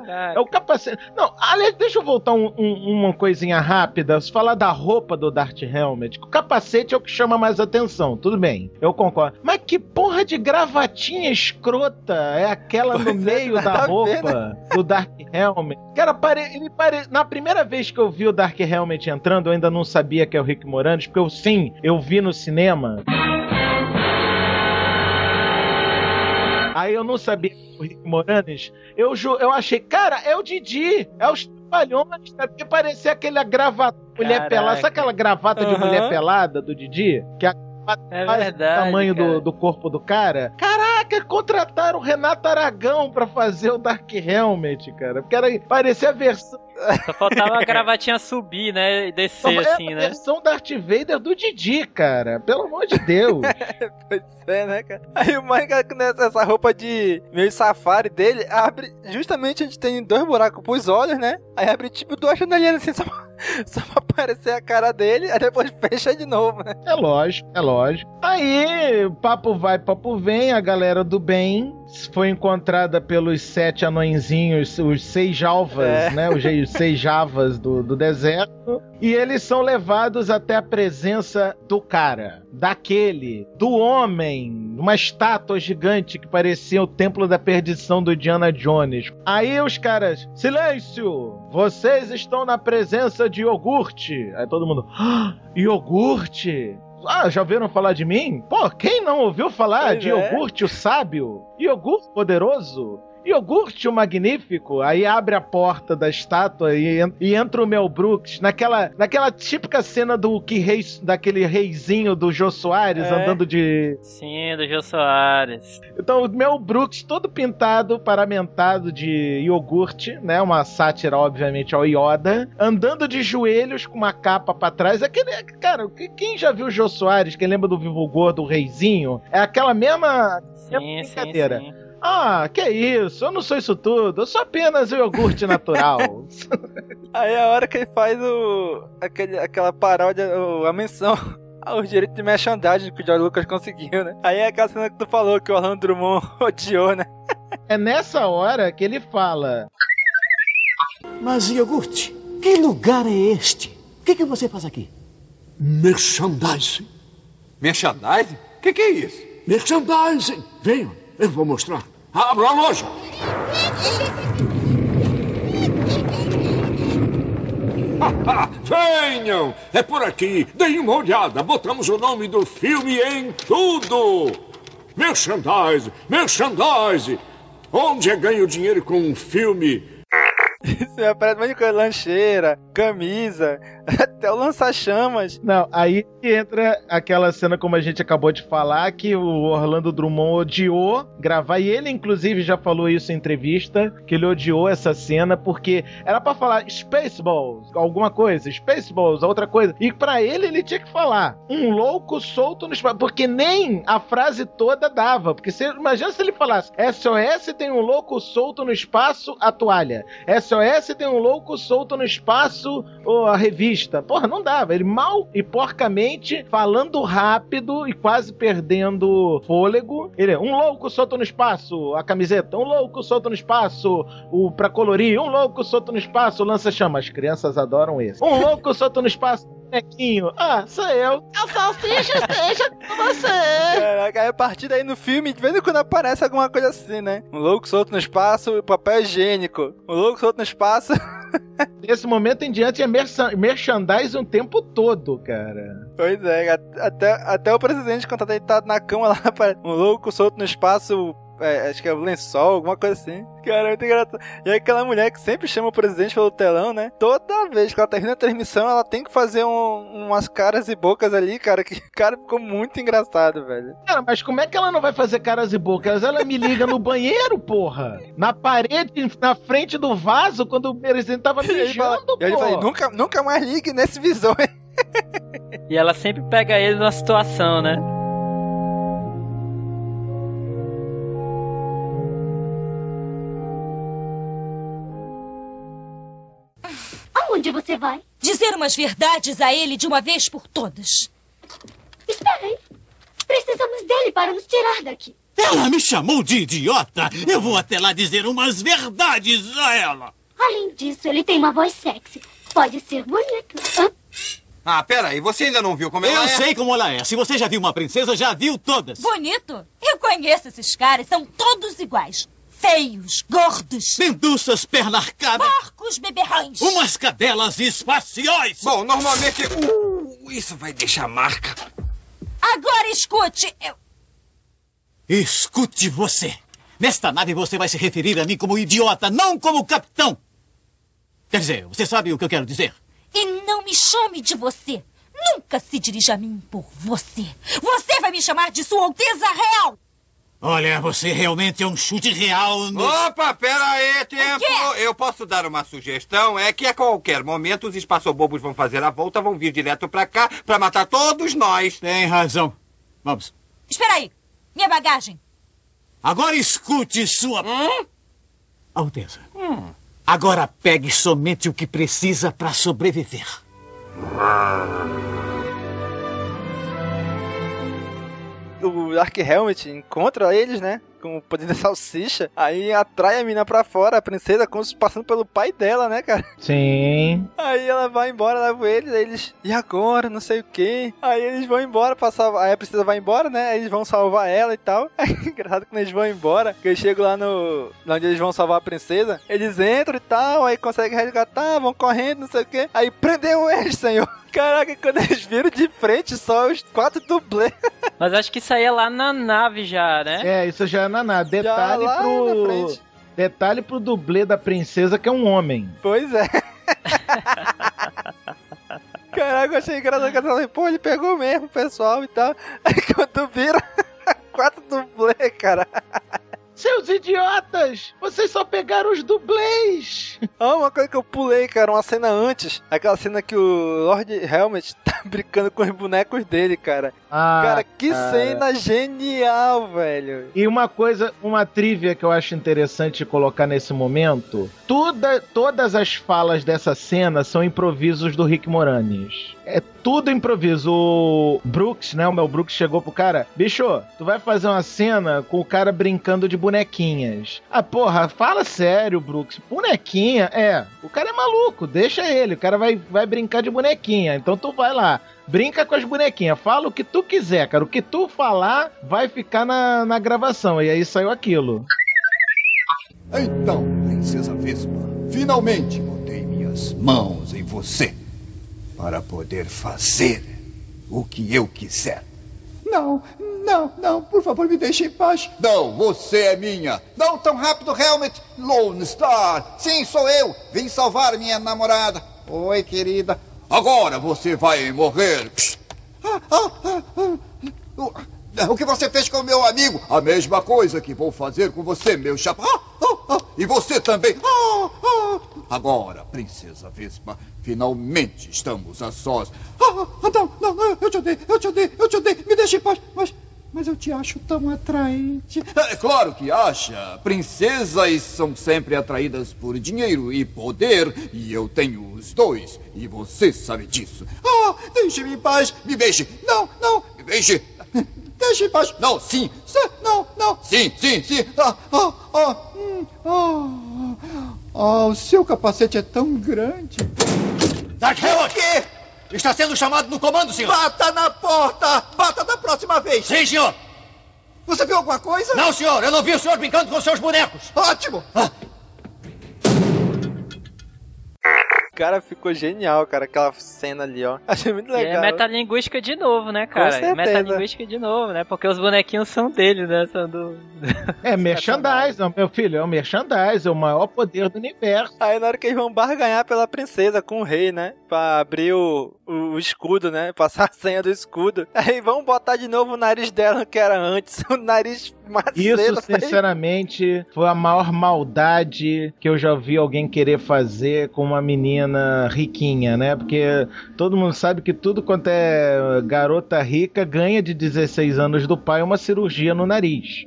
S3: caraca.
S4: É o capacete. Não, aliás, deixa eu voltar um- um- uma coisinha rápida. Se falar da roupa do Darth Helmet, o capacete é o que chama mais atenção. Tudo bem, eu concordo. Mas que porra de gravatinha escrota é aquela no
S2: Pois é,
S4: meio da
S2: a ver,
S4: roupa do Darth Helmet? Cara, pare... ele pare... na primeira vez que eu vi o Darth Helmet entrando, eu ainda não sabia que é o Rick Moranis, porque eu sim, eu vi no cinema. Aí eu não sabia o Rick Moranis. Eu, eu achei, cara, é o Didi. É os trapalhões? Porque parecia aquela gravata mulher
S3: Caraca.
S4: pelada. Sabe aquela gravata de
S3: Aham.
S4: mulher pelada do Didi? Que a
S3: É verdade.
S4: o tamanho
S3: cara.
S4: do, do corpo do cara. Caraca, contrataram o Renato Aragão pra fazer o Dark Helmet, cara. Porque era, parecia a versão,
S3: Só faltava a gravatinha subir, né? E descer assim,
S4: é a
S3: né?
S4: versão Darth Vader do Didi, cara. Pelo amor de Deus.
S2: Pois é, né, cara? Aí o Mike, com essa roupa de meio safari dele, abre. Justamente a gente tem dois buracos pros olhos, né? Aí abre tipo duas janelinhas assim, só, só pra aparecer a cara dele, aí depois fecha de novo, né?
S4: É lógico, é lógico. Aí, papo vai, papo vem, a galera do bem foi encontrada pelos sete anõezinhos, os seis jalvas,
S2: É.
S4: né? Os je- seis javas do, do deserto. E eles são levados até a presença do cara, daquele, do homem, uma estátua gigante que parecia o templo da perdição do Indiana Jones. Aí os caras, silêncio! Vocês estão na presença de iogurte. Aí todo mundo, "Ah, iogurte? Ah, já ouviram falar de mim? Pô, quem não ouviu falar
S2: Pois
S4: de
S2: é.
S4: iogurte o sábio? Iogurte poderoso? Iogurte o magnífico? Aí abre a porta da estátua e, e entra o Mel Brooks naquela, naquela típica cena do que rei, daquele reizinho do Jô Soares
S3: É.
S4: andando de.
S3: Sim, do Jô Soares.
S4: Então, o Mel Brooks todo pintado, paramentado de iogurte, né? Uma sátira, obviamente, ao Yoda, andando de joelhos com uma capa pra trás. Aquele, cara, que- quem já viu o Jô Soares, quem lembra do Vivo Gordo, o reizinho, é aquela mesma
S3: Sim, sim,
S4: brincadeira.
S3: sim.
S4: Ah, que isso? Eu não sou isso tudo. Eu sou apenas o iogurte natural.
S2: Aí é a hora que ele faz o. Aquele, aquela paródia, o- a menção aos direitos de merchandising que o George Lucas conseguiu, né? Aí é aquela cena que tu falou que o Orlando Drummond odiou, né?
S4: é nessa hora que ele fala:
S10: Mas, iogurte, que lugar é este? O que, que você faz aqui?
S8: Merchandising.
S19: Merchandising? O que, que é isso?
S8: Merchandising. Venham, eu vou mostrar. Abra a loja. Venham! É por aqui. Deem uma olhada. Botamos o nome do filme em tudo. Merchandise, merchandise. Onde é ganho dinheiro com um filme?
S2: Isso aparece um monte de coisa, lancheira, camisa, até o lança-chamas.
S4: Não, aí entra aquela cena como a gente acabou de falar, que o Orlando Drummond odiou gravar, e ele inclusive já falou isso em entrevista, que ele odiou essa cena porque era pra falar Spaceballs, alguma coisa, Spaceballs, outra coisa, e pra ele ele tinha que falar um louco solto no espaço, porque nem a frase toda dava, porque imagina se ele falasse SOS tem um louco solto no espaço, a toalha, SOS SOS tem um louco solto no espaço ou a revista. Porra, não dava. Ele mal e porcamente, falando rápido e quase perdendo fôlego. Ele é um louco solto no espaço, a camiseta. Um louco solto no espaço, o pra colorir. Um louco solto no espaço, lança-chama. As crianças adoram esse. Um louco solto no espaço, bonequinho. Ah, sou eu. A salsicha esteja com você.
S2: Caraca, aí a partir daí no filme, de vez em quando aparece alguma coisa assim, né? Um louco solto no espaço, papel higiênico. Um louco solto no espaço.
S4: Nesse momento em diante é merchan- merchandise o tempo todo, cara.
S2: Pois é, até, até o presidente, quando tá deitado na cama lá, aparece um louco solto no espaço. É, acho que é o lençol, alguma coisa assim. Cara, é muito engraçado. E aí aquela mulher que sempre chama o presidente pelo telão, né? Toda vez que ela termina a transmissão, ela tem que fazer um- umas caras e bocas ali, cara, que cara ficou muito engraçado, velho.
S4: Cara, mas como é que ela não vai fazer caras e bocas? Ela me liga no banheiro, porra. Na parede, na frente do vaso, quando o presidente tava mijando,
S2: e aí ele
S4: porra.
S2: fala, nunca, nunca mais ligue nesse visor.
S3: E ela sempre pega ele numa situação, né?
S14: Você vai?
S15: Dizer umas verdades a ele de uma vez por todas.
S14: Espera aí. Precisamos dele para nos tirar daqui.
S10: Ela me chamou de idiota! Eu vou até lá dizer umas verdades a ela!
S14: Além disso, ele tem uma voz sexy. Pode ser bonito. Hã?
S20: Ah, pera aí, você ainda não viu como ela
S10: Eu
S20: é?
S10: sei como ela é. Se você já viu uma princesa, já viu todas.
S15: Bonito? Eu conheço esses caras, são todos iguais. Feios, gordos.
S10: Menduças, perna arcada.
S15: Porcos, beberrões.
S10: Umas cadelas espaciais.
S20: Bom, normalmente... Uh, isso vai deixar marca.
S15: Agora escute. Eu...
S10: Escute você. Nesta nave você vai se referir a mim como idiota, não como capitão. Quer dizer, você sabe o que eu quero dizer?
S15: E não me chame de você. Nunca se dirija a mim por você. Você vai me chamar de Sua Alteza Real.
S10: Olha, você realmente é um chute real no...
S20: Opa, pera aí, tempo. Eu posso dar uma sugestão, é que a qualquer momento os espaçobobos vão fazer a volta, vão vir direto pra cá pra matar todos nós.
S10: Tem razão. Vamos.
S15: Espera aí. Minha bagagem.
S10: Agora escute sua... Alteza. Agora pegue somente o que precisa para sobreviver.
S2: O Dark Helmet encontra eles, né? Com o poder da salsicha. Aí atrai a mina pra fora, a princesa, como se passando pelo pai dela, né, cara?
S4: Sim.
S2: Aí ela vai embora, leva eles, aí eles. E agora? Não sei o que. Aí eles vão embora pra salvar. Aí a princesa vai embora, né? Aí eles vão salvar ela e tal. Aí engraçado quando eles vão embora, que eles chegam lá no. onde eles vão salvar a princesa. Eles entram e tal, aí conseguem resgatar, vão correndo, não sei o que. Aí prendeu eles, senhor. Caraca, quando eles viram de frente, só os quatro dublês.
S3: Mas acho que isso aí é lá na nave já, né?
S4: É, isso já é na nada. Detalhe
S2: lá na
S4: pro.
S2: frente.
S4: Detalhe pro dublê da princesa que é um homem.
S2: Pois é. Caraca, eu achei engraçado que ela falou, pô, ele pegou mesmo o pessoal e tal. Aí quando vira, quatro dublê, cara.
S4: Seus idiotas! Vocês só pegaram os dublês!
S2: Ah, uma coisa que eu pulei, cara, uma cena antes. Aquela cena que o Lord Helmet tá brincando com os bonecos dele, cara.
S4: Ah,
S2: cara, que
S4: cara.
S2: cena genial, velho.
S4: E uma coisa, uma trivia que eu acho interessante colocar nesse momento: toda, todas as falas dessa cena são improvisos do Rick Moranis. É tudo improviso. O Brooks, né? O Mel Brooks chegou pro cara: Bicho, tu vai fazer uma cena com o cara brincando de bonequinhas. Ah, porra, fala sério, Brooks. Bonequinha? É, o cara é maluco, deixa ele. O cara vai, vai brincar de bonequinha. Então tu vai lá. Brinca com as bonequinhas, fala o que tu quiser, cara. O que tu falar vai ficar na, na gravação. E aí saiu aquilo.
S11: Então, Princesa Vespa, finalmente botei minhas mãos em você para poder fazer o que eu quiser. Não, não, não, por favor, me deixe em paz. Não, você é minha. Não tão rápido, Helmet. Lone Star. Sim, sou eu. Vim salvar minha namorada. Oi, querida. Agora você vai morrer. O- que você fez com meu amigo? A mesma coisa que vou fazer com você, meu chapa. E você também. Agora, Princesa Vespa, finalmente estamos a sós. Ah, não, não, não, eu te odeio, eu te odeio, eu te odeio. Me deixe em paz, mas, Mas eu te acho tão atraente. É claro que acha. Princesas são sempre atraídas por dinheiro e poder. E eu tenho os dois. E você sabe disso. Ah, deixe-me em paz. Me beije. Não, não. Me beije. Deixe em paz. Não, sim. sim não, não. Sim, sim, sim. Ah, ah, ah. Hum, ah. Ah, o seu capacete é tão grande. O quê?
S13: Está sendo chamado no comando, senhor!
S11: Bata na porta! Bata da próxima vez!
S13: Sim, senhor!
S11: Você viu alguma coisa?
S13: Não, senhor! Eu não vi o senhor brincando com seus bonecos!
S11: Ótimo! Ah.
S2: Cara, ficou genial, cara, aquela cena ali, ó. Achei muito legal.
S3: é metalinguística de novo, né, cara?
S2: certeza.
S3: metalinguística de novo, né? Porque os bonequinhos são dele, né? São do.
S4: É merchandise, não, meu filho, é o merchandise, é o maior poder do universo.
S2: Aí na hora que eles vão barganhar pela princesa com o rei, né? Pra abrir o, o, o escudo, né? Passar a senha do escudo. Aí vão botar de novo o nariz dela que era antes. O nariz macedo.
S4: Isso,
S2: foi-
S4: sinceramente, foi a maior maldade que eu já vi alguém querer fazer com uma menina riquinha, né? Porque todo mundo sabe que tudo quanto é garota rica ganha de 16 anos do pai uma cirurgia no nariz.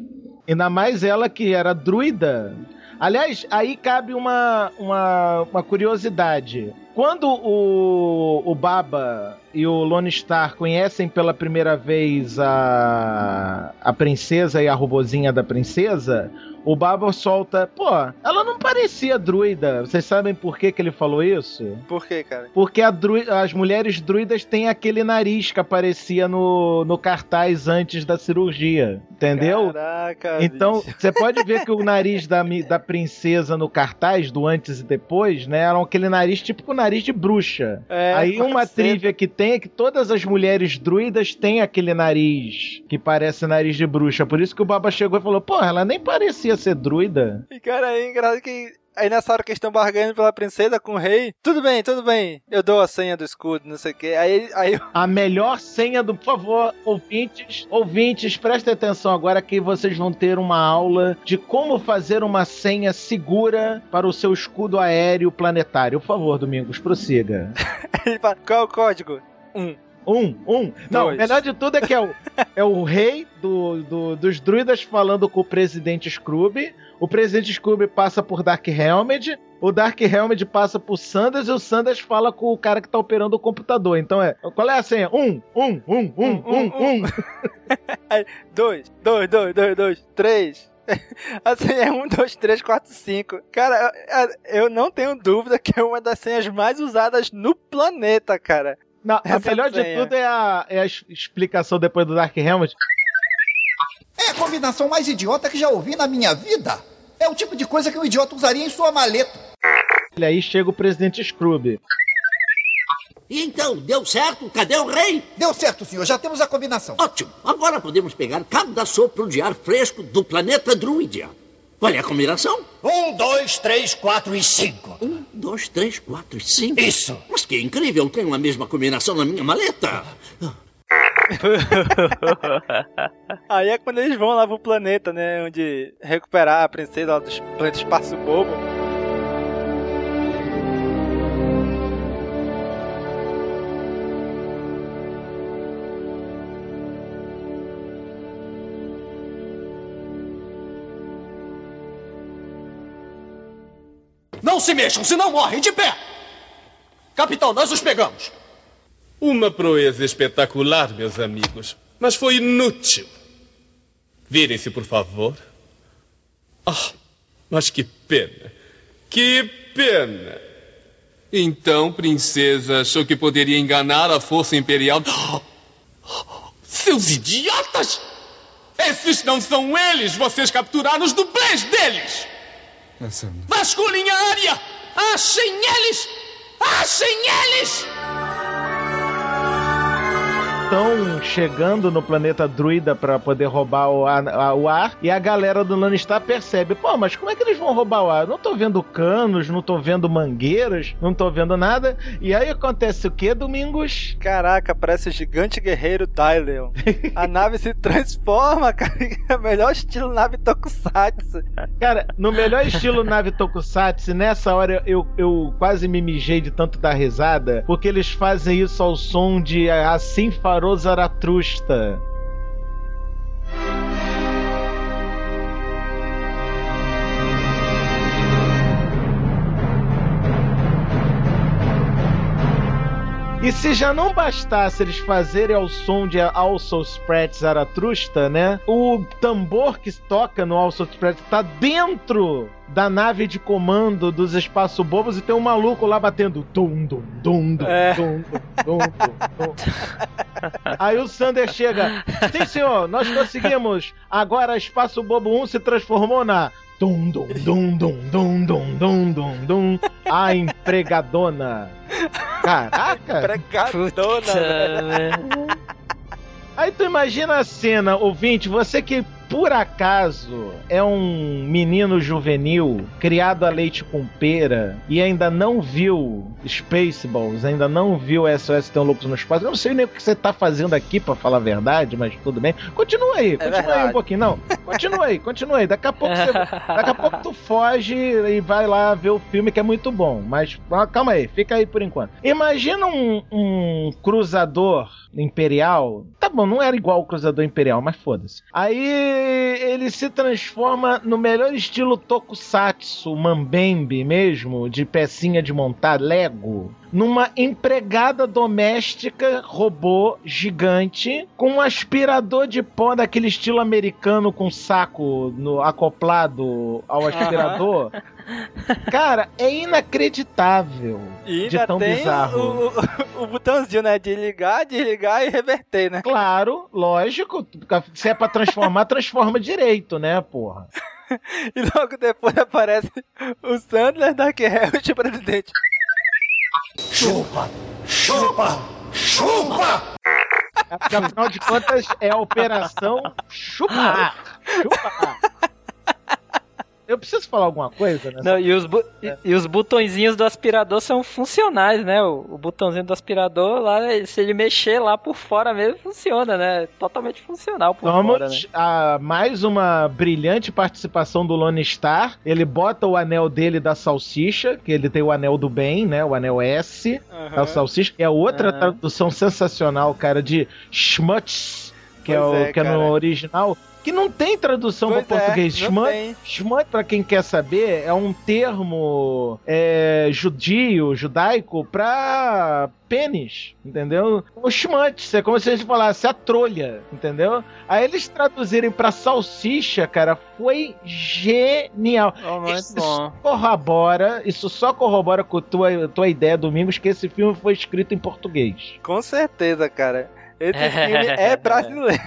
S4: Ainda mais ela que era druida. Aliás, aí cabe uma, uma, uma curiosidade. Quando o, o Baba e o Lone Star conhecem pela primeira vez a, a princesa e a robozinha da princesa, o Baba solta, pô, ela não parecia druida. Vocês sabem por que, que ele falou isso?
S2: Por quê, cara?
S4: Porque as mulheres druidas têm aquele nariz que aparecia no, no cartaz antes da cirurgia, entendeu?
S2: Caraca,
S4: Então, você pode ver que o nariz da, da princesa no cartaz, do antes e depois, né? Era aquele nariz típico nariz de bruxa.
S2: É,
S4: Aí uma
S2: ser.
S4: trivia que tem é que todas as mulheres druidas têm aquele nariz que parece nariz de bruxa. Por isso que o Baba chegou e falou: Pô, ela nem parecia ser druida.
S2: E cara, é engraçado que. Aí nessa hora que eles estão barganhando pela princesa com o rei, tudo bem, tudo bem, eu dou a senha do escudo, não sei o que. Aí, aí
S4: A melhor senha do. Por favor, ouvintes, ouvintes, prestem atenção agora que vocês vão ter uma aula de como fazer uma senha segura para o seu escudo aéreo planetário. Por favor, Domingos, prossiga.
S2: ele fala, qual é o código? Um.
S4: Um, um. Não, o melhor de tudo é que é o, é o rei do, do- dos druidas falando com o presidente Scrooge. O presidente Scrooge passa por Dark Helmet. O Dark Helmet passa por Sanders e o Sanders fala com o cara que tá operando o computador. Então é. Qual é a senha? Um, um, um, um, um, um.
S2: Aí, dois, dois, dois, dois, dois, três. Assim é um, dois, três, quatro, cinco. Cara, eu- eu não tenho dúvida que é uma das senhas mais usadas no planeta, cara.
S4: Não, a melhor de tudo é a, é a explicação depois do Dark Helmet.
S11: É a combinação mais idiota que já ouvi na minha vida. É o tipo de coisa que um idiota usaria em sua maleta.
S4: E aí chega o presidente Scrooge.
S21: E então, deu certo? Cadê o rei?
S11: Deu certo, senhor. Já temos a combinação.
S21: Ótimo. Agora podemos pegar cada sopro de ar fresco do planeta Druidia. Qual é a combinação?
S13: Um, dois, três, quatro e cinco.
S21: Um, dois, três, quatro e cinco.
S13: Isso.
S21: Mas que incrível, tenho a mesma combinação na minha maleta.
S2: Aí é quando eles vão lá pro planeta, né? Onde recuperar a princesa lá do planeta Espaço Bobo.
S10: Não se mexam, senão morrem de pé! Capitão, nós os pegamos!
S22: Uma proeza espetacular, meus amigos. Mas foi inútil. Virem-se, por favor. Ah, mas que pena. Que pena. Então, princesa, achou que poderia enganar a força imperial. Seus idiotas! Esses não são eles! Vocês capturaram os dublês deles! Vasculhem a área! Achem eles! Achem eles!
S4: Estão chegando no planeta druida pra poder roubar o ar, a- o ar e a galera do Lannistar percebe, pô, mas como é que eles vão roubar o ar? Não tô vendo canos, não tô vendo mangueiras, não tô vendo nada. E aí acontece o que, Domingos?
S2: Caraca, parece o gigante guerreiro Tyleon. A nave se transforma, cara. É o melhor estilo nave Tokusatsu.
S4: Cara, no melhor estilo nave Tokusatsu, nessa hora eu, eu quase me mijei de tanto dar risada, porque eles fazem isso ao som de Assim Parou Zaratrusta. E se já não bastasse eles fazerem ao som de Also Spread Zaratrusta, né? O tambor que toca no Also Spread tá dentro da nave de comando dos espaço bobos e tem um maluco lá batendo dum dum dum dum
S3: É.
S4: dum dum dum dum, dum. Aí o Sander chega, sim senhor, nós conseguimos. Agora espaço bobo 1 se transformou na dum dum dum dum dum dum dum dum dum a empregadona. Caraca!
S2: Empregadona, velho.
S4: Aí tu imagina a cena, ouvinte, você que por acaso é um menino juvenil criado a leite com pera e ainda não viu Spaceballs, ainda não viu SOS Tão Loucos no Espaço, eu não sei nem o que você tá fazendo aqui pra falar a verdade, mas tudo bem. Continua aí, continua aí um pouquinho. Não, continua aí, continua aí. Daqui a pouco você, daqui a pouco tu foge e vai lá ver o filme que é muito bom. Mas ah, calma aí, fica aí por enquanto. Imagina um, um cruzador imperial. Tá bom, não era igual o cruzador imperial, mas foda-se. Aí ele se transforma no melhor estilo tokusatsu, mambembe mesmo, de pecinha de montar, Lego. Numa empregada doméstica robô gigante com um aspirador de pó daquele estilo americano com saco no, acoplado ao aspirador. Cara, é inacreditável
S2: E
S4: de tão
S2: tem
S4: bizarro.
S2: o, o, o botãozinho, né? De ligar, desligar e reverter, né?
S4: Claro, lógico. Se é pra transformar, transforma direito, né, porra?
S2: E logo depois aparece o Sandler da Kerrelt presidente.
S10: Chupa! Chupa! Chupa!
S4: Porque, afinal de contas, é a operação chupar. Chupar. Eu preciso falar alguma coisa, né?
S3: Não, e, os bu- e- e os botõezinhos do aspirador são funcionais, né? O, o botãozinho do aspirador, lá, se ele mexer lá por fora mesmo, funciona, né? Totalmente funcional por
S4: Vamos
S3: fora, né?
S4: a mais uma brilhante participação do Lone Star. Ele bota o anel dele da salsicha, que ele tem o anel do bem, né? O anel S da salsicha. É outra
S3: Aham.
S4: tradução sensacional, cara, de schmutz, que é,
S2: Pois
S4: o,
S2: é,
S4: que é no original. Que não tem tradução para
S2: é,
S4: português.
S2: não
S4: Schmutz,
S2: tem.
S4: schmutz, pra quem quer saber, é um termo é, judio, judaico, pra pênis, entendeu? O schmutz, é como se a gente falasse a trolha, entendeu? Aí eles traduzirem pra salsicha, cara, foi genial.
S3: Oh,
S4: Isso
S3: bom.
S4: corrobora, isso só corrobora com a tua, tua ideia, Domingos, que esse filme foi escrito em português.
S2: Com certeza, cara. Esse filme é brasileiro.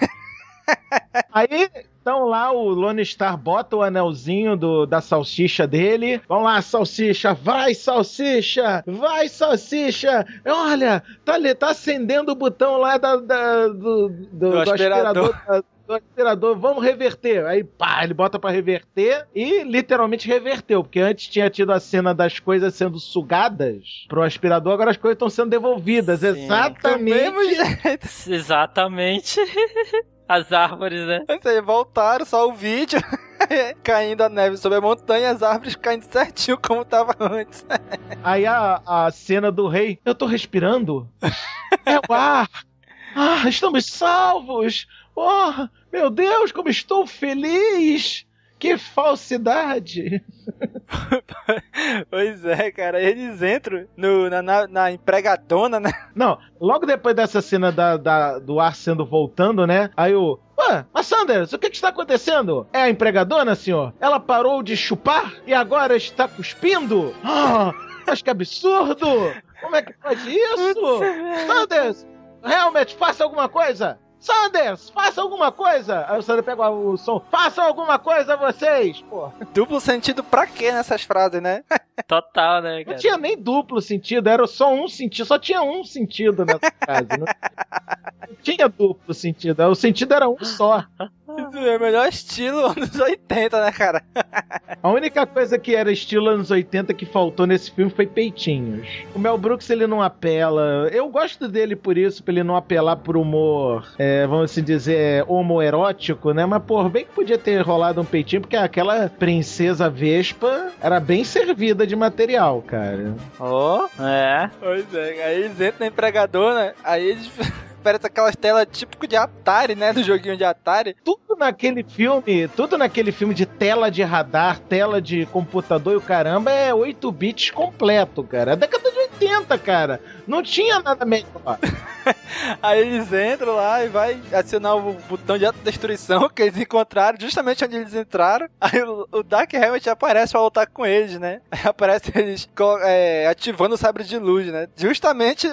S4: Aí, então lá o Lone Star bota o anelzinho do, da salsicha dele. Vamos lá, salsicha, vai, salsicha, vai, salsicha. Olha, tá ali, tá acendendo o botão lá da, da- do, do, do
S2: aspirador.
S4: da- do aspirador, vamos reverter. Aí, pá, ele bota pra reverter e literalmente reverteu, porque antes tinha tido a cena das coisas sendo sugadas pro aspirador, agora as coisas estão sendo devolvidas. Exatamente.
S3: Exatamente. As árvores, né?
S2: Vocês voltaram, só o vídeo. caindo a neve sobre a montanha, as árvores caindo certinho como tava antes.
S4: Aí a, a cena do rei, eu tô respirando. É o ar. Ah, estamos salvos. Oh, meu Deus, como estou feliz. Que falsidade.
S2: pois é, cara. Eles entram no, na, na, na empregadona, né?
S4: Não, logo depois dessa cena da, da- do ar sendo voltando, né? Aí o. Ué, mas Sanders, o que, que está acontecendo? É a empregadona, senhor? Ela parou de chupar e agora está cuspindo? Ah, mas que absurdo! Como é que pode isso? Sanders, Helmet, faça alguma coisa! Sanders, faça alguma coisa! Aí o Sanders pega o som. Faça alguma coisa vocês! Pô,
S2: Duplo sentido pra quê nessas frases, né?
S3: Total, né,
S4: não
S3: cara?
S4: tinha nem duplo sentido, era só um sentido, só tinha um sentido nessa frase. Não, não tinha duplo sentido, o sentido era um só.
S2: Isso é o melhor estilo anos 80, né, cara?
S4: A única coisa que era estilo anos 80 que faltou nesse filme foi peitinhos. O Mel Brooks, ele não apela. Eu gosto dele por isso, pra ele não apelar por humor, é, vamos assim dizer, homoerótico, né? Mas, pô, bem que podia ter rolado um peitinho, porque aquela princesa Vespa era bem servida venda de material, cara.
S3: Oh, é.
S2: Pois é. Aí eles entram na empregadora, Aí eles parecem aquelas telas típico de Atari, né? Do joguinho de Atari.
S4: Tudo naquele filme, tudo naquele filme de tela de radar, tela de computador e o caramba é 8 bits completo, cara. É década de 80, cara. Não tinha nada melhor.
S2: Aí eles entram lá e vai acionar o botão de autodestruição que eles encontraram justamente onde eles entraram. Aí o, o Dark Helmet aparece pra lutar com eles, né? Aí aparece eles é, ativando o sabre de luz, né? Justamente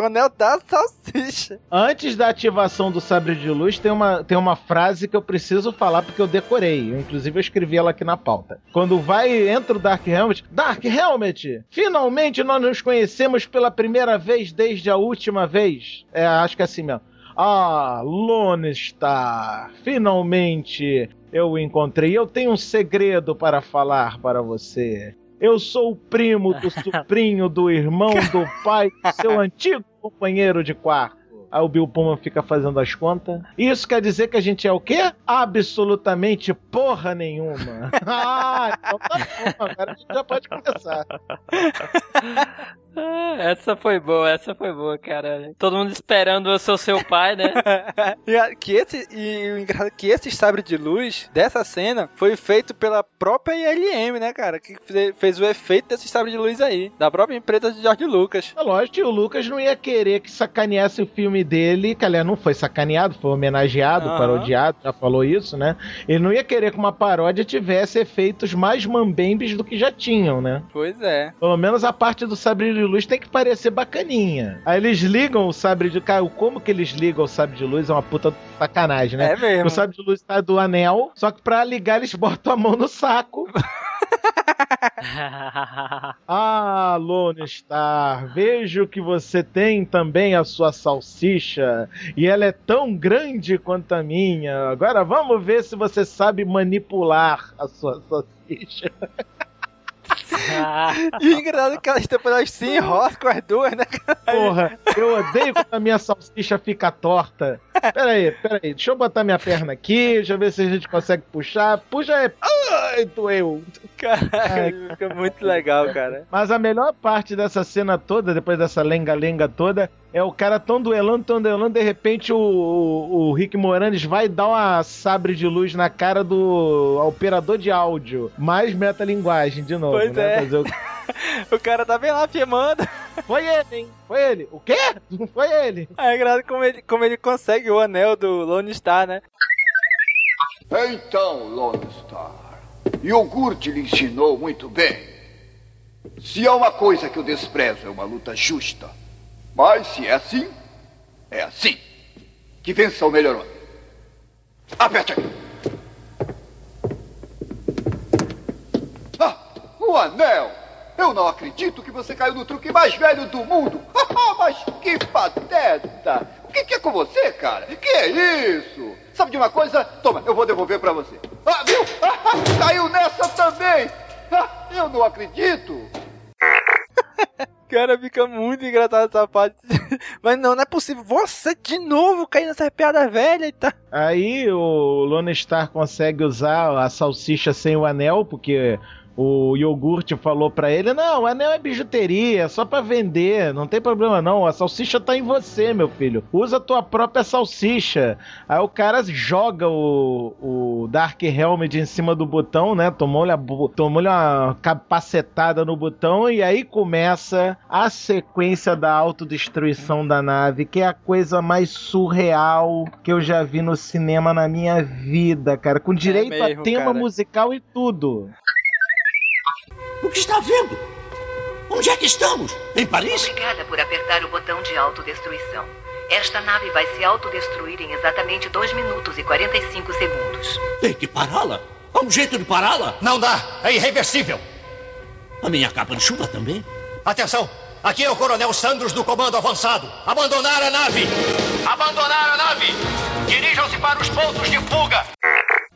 S2: o anel da salsicha.
S4: Antes da ativação do sabre de luz, tem uma, tem uma frase que eu preciso falar porque eu decorei. Eu, inclusive, eu escrevi ela aqui na pauta. Quando vai, entra o Dark Helmet. Dark Helmet! Finalmente nós nos conhecemos pela primeira vez desde a última vez. É, acho que é assim mesmo. Ah, Lone Star! Finalmente eu o encontrei. Eu tenho um segredo para falar para você. Eu sou o primo do sobrinho do irmão do pai do seu antigo companheiro de quarto. Aí o Bill Pullman fica fazendo as contas. Isso quer dizer que a gente é o quê? Absolutamente porra nenhuma. ah, então tá bom. Agora a gente já pode começar.
S3: Ah, Essa foi boa, essa foi boa, cara. Todo mundo esperando eu ser o seu pai, né?
S2: E, a- que esse, e o engraçado é que esse sabre de luz dessa cena foi feito pela própria ILM, né, cara? Que fe- fez o efeito desse sabre de luz aí, da própria empresa de George Lucas.
S4: É lógico que o Lucas não ia querer que sacaneasse o filme dele, que aliás não foi sacaneado, foi homenageado,
S2: Aham.
S4: parodiado, já falou isso, né? Ele não ia querer que uma paródia tivesse efeitos mais mambembes do que já tinham, né?
S2: Pois é.
S4: Pelo menos a parte do sabre de luz tem que parecer bacaninha. Aí eles ligam o sabre de cara, como que eles ligam o sabre de luz é uma puta sacanagem, né?
S2: É mesmo.
S4: O sabre de luz tá do anel, só que pra ligar eles botam a mão no saco. Ah, Lone Star, vejo que você tem também a sua salsicha e ela é tão grande quanto a minha. Agora vamos ver se você sabe manipular a sua salsicha.
S2: E engraçado é que elas elas se enroscam com as duas, né, cara?
S4: Porra, eu odeio quando a minha salsicha fica torta. Pera aí, pera aí, deixa eu botar minha perna aqui, deixa eu ver se a gente consegue puxar. Puxa aí. Ai, doeu.
S2: Caralho, fica muito legal, cara.
S4: Mas a melhor parte dessa cena toda, depois dessa lenga-lenga toda, é o cara tão duelando, tão duelando, de repente o, o, o Rick Moranis vai dar uma sabre de luz na cara do operador de áudio. Mais metalinguagem, de novo,
S2: Pois
S4: né?
S2: é.
S4: Fazer o...
S2: O cara tá bem lá filmando.
S4: Foi ele, hein? Foi ele. O quê? Foi ele.
S2: É engraçado como ele, como ele consegue o anel do Lone Star, né?
S11: Então, Lone Star, iogurte lhe ensinou muito bem. Se há uma coisa que eu desprezo, é uma luta justa. Mas se é assim, é assim. Que vença o melhor homem. Aperte aqui. Ah, o anel! Eu não acredito que você caiu no truque mais velho do mundo. Mas que pateta! O que, que é com você, cara? Que é isso? Sabe de uma coisa? Toma, eu vou devolver pra você. Ah, viu? Ah, caiu nessa também! Ah, eu não acredito!
S2: Cara, fica muito engraçado essa parte. Mas não, não é possível. Você de novo cair nessa piada velha e tá.
S4: Aí o Lone Star consegue usar a salsicha sem o anel, porque o iogurte falou pra ele: Não, anel é bijuteria, é só pra vender, não tem problema não. A salsicha tá em você, meu filho. Usa a tua própria salsicha. Aí o cara joga o, o Dark Helmet em cima do botão, né? Tomou-lhe tomou-lhe uma capacetada no botão e aí começa a sequência da autodestruição da nave, que é a coisa mais surreal que eu já vi no cinema na minha vida, cara. Com direito
S21: mesmo,
S4: a tema
S21: cara.
S4: musical e tudo.
S21: O que está vendo? Onde é que estamos? Em Paris?
S23: Obrigada por apertar o botão de autodestruição. Esta nave vai se autodestruir em exatamente 2 minutos e 45 segundos.
S21: Tem que pará-la. Há um jeito de pará-la?
S13: Não dá, é irreversível.
S21: A minha capa de chuva também?
S13: Atenção, aqui é o Coronel Sandros do Comando Avançado. Abandonar a nave! Abandonar a nave! Dirijam-se para os pontos de fuga!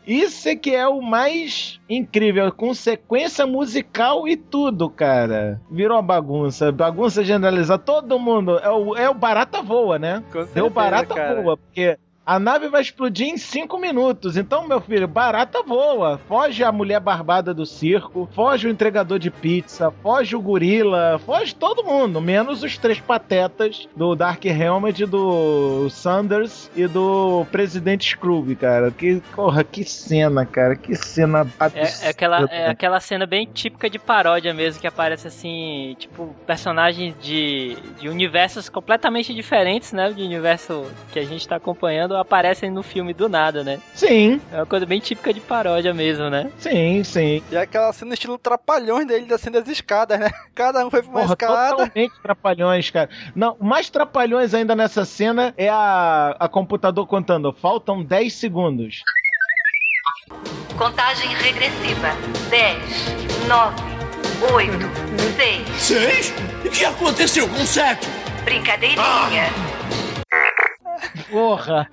S4: Isso é que é o mais incrível, com sequência musical e tudo, cara. Virou uma bagunça, bagunça generalizada. Todo mundo. É o, é o Barata Voa, né?
S2: Com
S4: Deu
S2: certeza,
S4: Barata
S2: cara.
S4: Voa, porque A nave vai explodir em cinco minutos. Então, meu filho, barata voa. Foge a mulher barbada do circo, foge o entregador de pizza, foge o gorila, foge todo mundo, menos os três patetas do Dark Helmet, do Sanders e do Presidente Scrooge, cara. Que, porra, que cena, cara. Que cena
S3: É, é aquela, é aquela cena bem típica de paródia mesmo, que aparece assim, tipo, personagens de, de universos completamente diferentes, né? De universo que a gente tá acompanhando, aparecem no filme do nada, né?
S4: Sim.
S3: É uma coisa bem típica de paródia mesmo, né?
S4: Sim, sim.
S2: E aquela cena estilo trapalhões dele descendo as escadas, né? Cada um foi pra uma
S4: Porra,
S2: escada.
S4: totalmente trapalhões, cara. Não, mais trapalhões ainda nessa cena é a, a computador contando. Faltam 10 segundos.
S23: Contagem regressiva. 10, 9, 8, 6.
S10: Seis? O que aconteceu com sete?
S23: Brincadeirinha.
S4: Porra!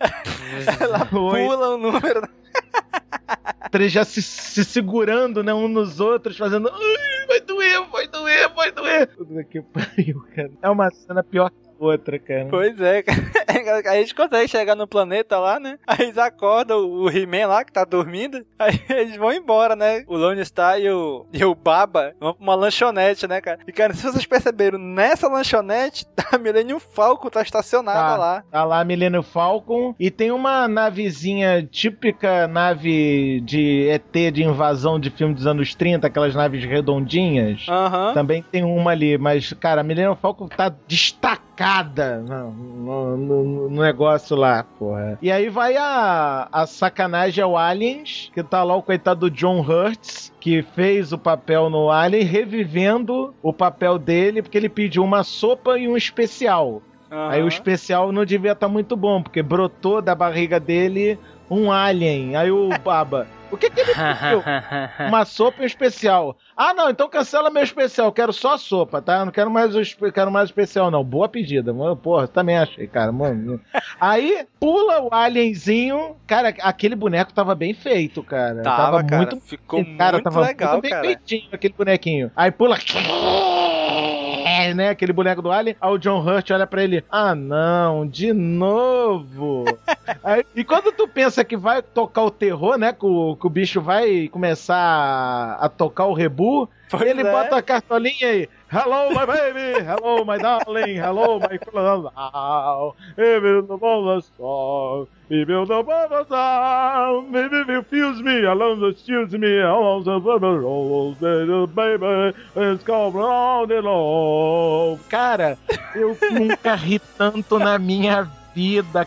S2: Ela pula o número.
S4: Três já se, se segurando, né, um nos outros, fazendo. Ai, vai doer, vai doer, vai doer. Tudo que pariu, cara. É uma cena pior que outra, cara.
S2: Pois é, cara. A gente consegue chegar no planeta lá, né? Aí eles acordam o He-Man lá, que tá dormindo. Aí eles vão embora, né? O Lone Star e o, e o Baba vão pra uma lanchonete, né, cara? E, cara, se vocês perceberam, nessa lanchonete, a Millennium Falcon tá estacionada
S4: Tá,
S2: lá.
S4: tá lá Millennium Falcon e tem uma navezinha típica nave de ET de invasão de filme dos anos 30, aquelas naves redondinhas.
S2: Aham.
S4: Também tem uma ali, mas, cara, a Millennium Falcon tá destacada no, no- no- no negócio lá, porra. E aí vai a, a sacanagem ao Aliens, que tá lá o coitado do John Hurts, que fez o papel no Alien, revivendo o papel dele, porque ele pediu uma sopa e um especial. Aí o especial não devia estar muito bom, porque brotou da barriga dele um alien. Aí o Baba. O que, que ele pediu? Uma sopa e um especial. Ah, não, então cancela meu especial. Quero só a sopa, tá? Não quero mais quero mais especial, não. Boa pedida. Mano, Porra, também achei, cara. Mano. Aí pula o alienzinho. Cara, aquele boneco tava bem feito, cara.
S2: Tava, cara.
S4: muito.
S2: Ficou
S4: cara,
S2: muito
S4: tava,
S2: legal,
S4: tava bem
S2: cara.
S4: feitinho aquele bonequinho. Aí pula. É, né? Aquele boneco do Alien. Aí o John Hurt olha pra ele. Ah, não, de novo. Aí, e quando tu pensa que vai tocar o terror, né? Que o, que o bicho vai começar a, tocar o rebu, ele
S2: é.
S4: bota a cartolinha aí. Hello, my baby. Hello, my darling. Hello, my love. Baby, the bonus song. Baby, the bonus song. Baby, refuse me. Hello, excuse me. Hello, the baby. Baby, it's called round and long. Cara, eu nunca ri tanto na minha vida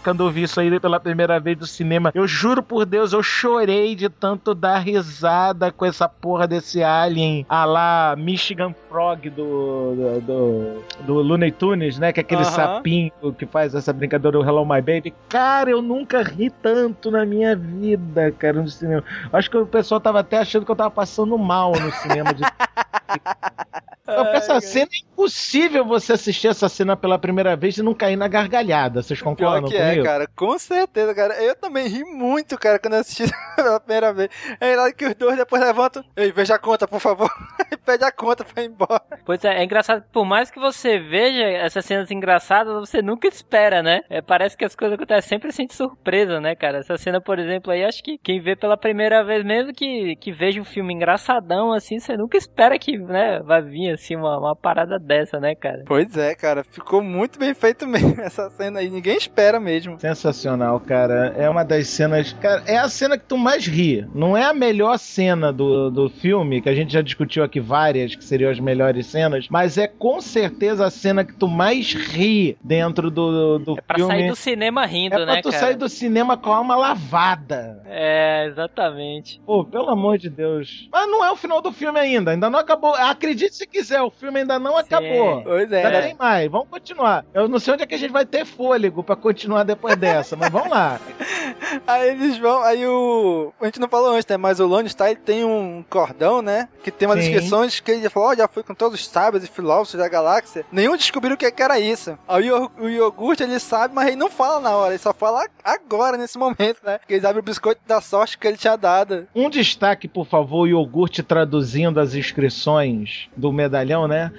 S4: quando eu vi isso aí pela primeira vez do cinema. Eu juro por Deus, eu chorei de tanto dar risada com essa porra desse alien a lá Michigan Frog do, do, do, do Looney Tunes, né? Que é aquele
S2: Aham.
S4: sapinho que faz essa brincadeira do Hello My Baby. Cara, eu nunca ri tanto na minha vida, cara, no cinema. Acho que o pessoal tava até achando que eu tava passando mal no cinema. De... Então, essa cena é impossível você assistir essa cena pela primeira vez e não cair na gargalhada. Vocês
S2: Pior
S4: concordam
S2: que é,
S4: comigo?
S2: cara. Com certeza, cara. Eu também ri muito, cara, quando eu assisti pela primeira vez. Aí lá que os dois depois levantam. Ei, veja a conta, por favor. E pede a conta pra ir embora.
S3: Pois é, é engraçado por mais que você veja essas cenas engraçadas, você nunca espera, né? É, parece que as coisas acontecem sempre de surpresa, né, cara? Essa cena, por exemplo, aí, acho que quem vê pela primeira vez, mesmo que, que veja um filme engraçadão, assim, você nunca espera que, né, vai vir, assim, uma, uma parada dessa, né, cara?
S2: Pois é, cara. Ficou muito bem feito mesmo essa cena aí. Ninguém espera mesmo.
S4: Sensacional, cara. É uma das cenas. Cara, é a cena que tu mais ri. Não é a melhor cena do, do filme, que a gente já discutiu aqui várias, que seriam as melhores cenas, mas é com certeza a cena que tu mais ri dentro do, do
S3: Pra
S4: filme.
S3: sair do cinema rindo,
S4: é pra
S3: né,
S4: tu
S3: cara?
S4: sair do cinema com a alma lavada.
S3: É, exatamente.
S4: Pô, pelo amor de Deus. Mas não é o final do filme ainda. Ainda não acabou. Acredite se quiser, o filme ainda não acabou.
S2: Pois é.
S4: Ainda tem mais. Vamos continuar. Eu não sei onde é que a gente vai ter fôlego pra continuar depois dessa, mas vamos lá.
S2: Aí eles vão, aí o. A gente não falou antes, né? Mas o Lone Star tem um cordão, né? Que tem umas
S4: Sim.
S2: inscrições que ele falou: Ó, já fui com todos os sábios e filósofos da galáxia. Nenhum descobriu o que, que era isso. Aí o, o iogurte ele sabe, mas ele não fala na hora, ele só fala agora, nesse momento, né? Que eles abrem o biscoito da sorte que ele tinha dado.
S4: Um destaque, por favor, o iogurte traduzindo as inscrições do medalhão, né?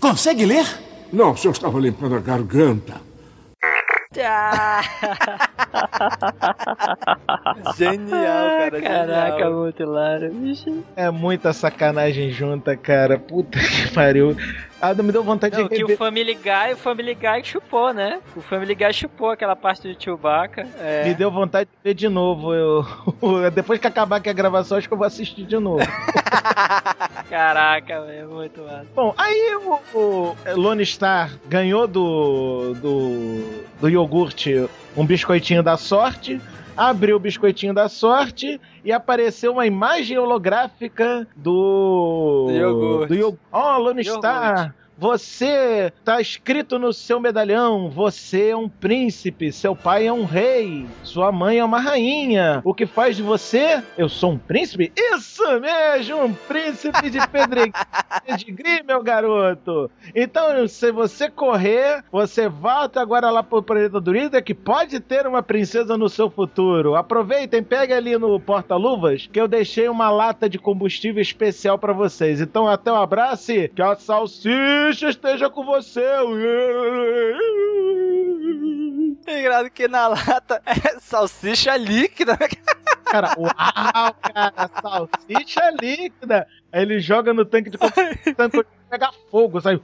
S13: Consegue ler?
S8: Não, só estava limpando a garganta.
S2: Genial, cara.
S3: Caraca,
S2: genial.
S3: muito hilário, bicho.
S4: É muita sacanagem junta, cara. Puta que pariu. Ah, me deu vontade
S3: Não,
S4: de
S3: que
S4: rever.
S3: o Family Guy, o Family Guy chupou, né? O Family Guy chupou aquela parte do Chewbacca. É.
S4: Me deu vontade de ver de novo. Eu... Depois que acabar aqui a gravação, acho que eu vou assistir de novo.
S3: Caraca, velho, muito massa.
S4: Bom, aí o, o Lone Star ganhou do, do, do iogurte um biscoitinho da sorte. Abriu o biscoitinho da sorte e apareceu uma imagem holográfica do.
S2: Do iogurte.
S4: Do. Ó, Lone
S2: Iogurte.
S4: Star, você tá escrito no seu medalhão, você é um príncipe, seu pai é um rei, sua mãe é uma rainha. O que faz de você? Eu sou um príncipe? Isso mesmo, um príncipe de pedregulho, meu garoto. Então, se você correr, você volta agora lá pro planeta Druida que pode ter uma princesa no seu futuro. Aproveitem, pegue ali no porta-luvas que eu deixei uma lata de combustível especial pra vocês. Então, até o abraço e que a salsicha esteja com você.
S2: Engraçado que na lata é salsicha líquida.
S4: Cara, uau, cara, salsicha líquida. Aí ele joga no tanque de combustível, pega fogo, sabe?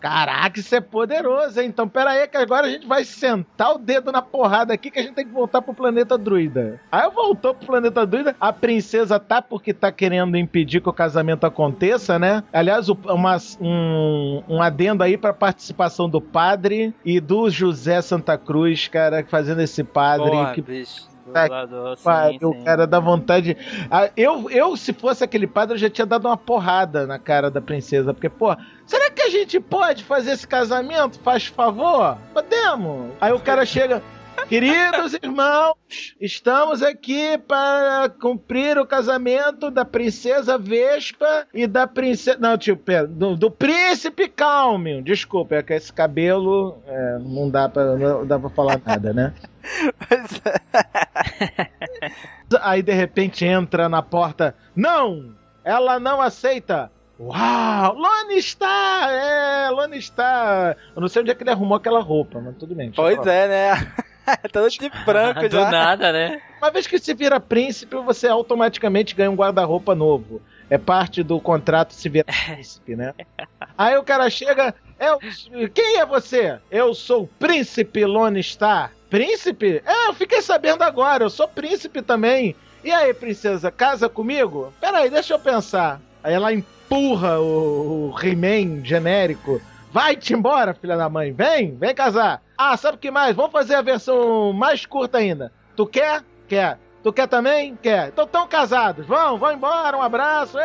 S4: Caraca, isso é poderoso, hein? Então, pera aí que agora a gente vai sentar o dedo na porrada aqui que a gente tem que voltar pro planeta druida. Aí voltou pro planeta druida, a princesa tá porque tá querendo impedir que o casamento aconteça, né? Aliás, uma- um, um adendo aí pra participação do padre e do José Santa Cruz, cara, fazendo esse padre.
S2: Porra,
S4: que
S2: bicho.
S3: Dublador, sim,
S4: pariu,
S3: sim.
S4: cara, dá vontade. Ah, eu, eu, se fosse aquele padre, eu já tinha dado uma porrada na cara da princesa. Porque, pô, será que a gente pode fazer esse casamento? Faz favor? Podemos. Aí o cara chega. Queridos irmãos, estamos aqui para cumprir o casamento da princesa Vespa e da princesa. Não, pera, do, do príncipe Calmion. Desculpa, é que esse cabelo é, não dá pra, não dá pra falar nada, né? Aí de repente entra na porta. Não! Ela não aceita! Uau! Lone está! É, Lone está! Eu não sei onde é que ele arrumou aquela roupa, mas tudo bem.
S2: Pois é, né? Todo de branco
S3: Do
S2: já.
S3: nada, né?
S4: Uma vez que se vira príncipe, você automaticamente ganha um guarda-roupa novo. É parte do contrato se virar príncipe, né? Aí o cara chega. Eu, quem é você? Eu sou o príncipe Lone Star. Príncipe? É, eu fiquei sabendo agora, eu sou príncipe também. E aí, princesa, casa comigo? Peraí, deixa eu pensar. Aí ela empurra o, o He-Man genérico. Vai-te embora, filha da mãe. Vem, vem casar. Ah, sabe o que mais? Vamos fazer a versão mais curta ainda. Tu quer? Quer. Tu quer também? Quer. Então estão casados. Vão, vão embora. Um abraço.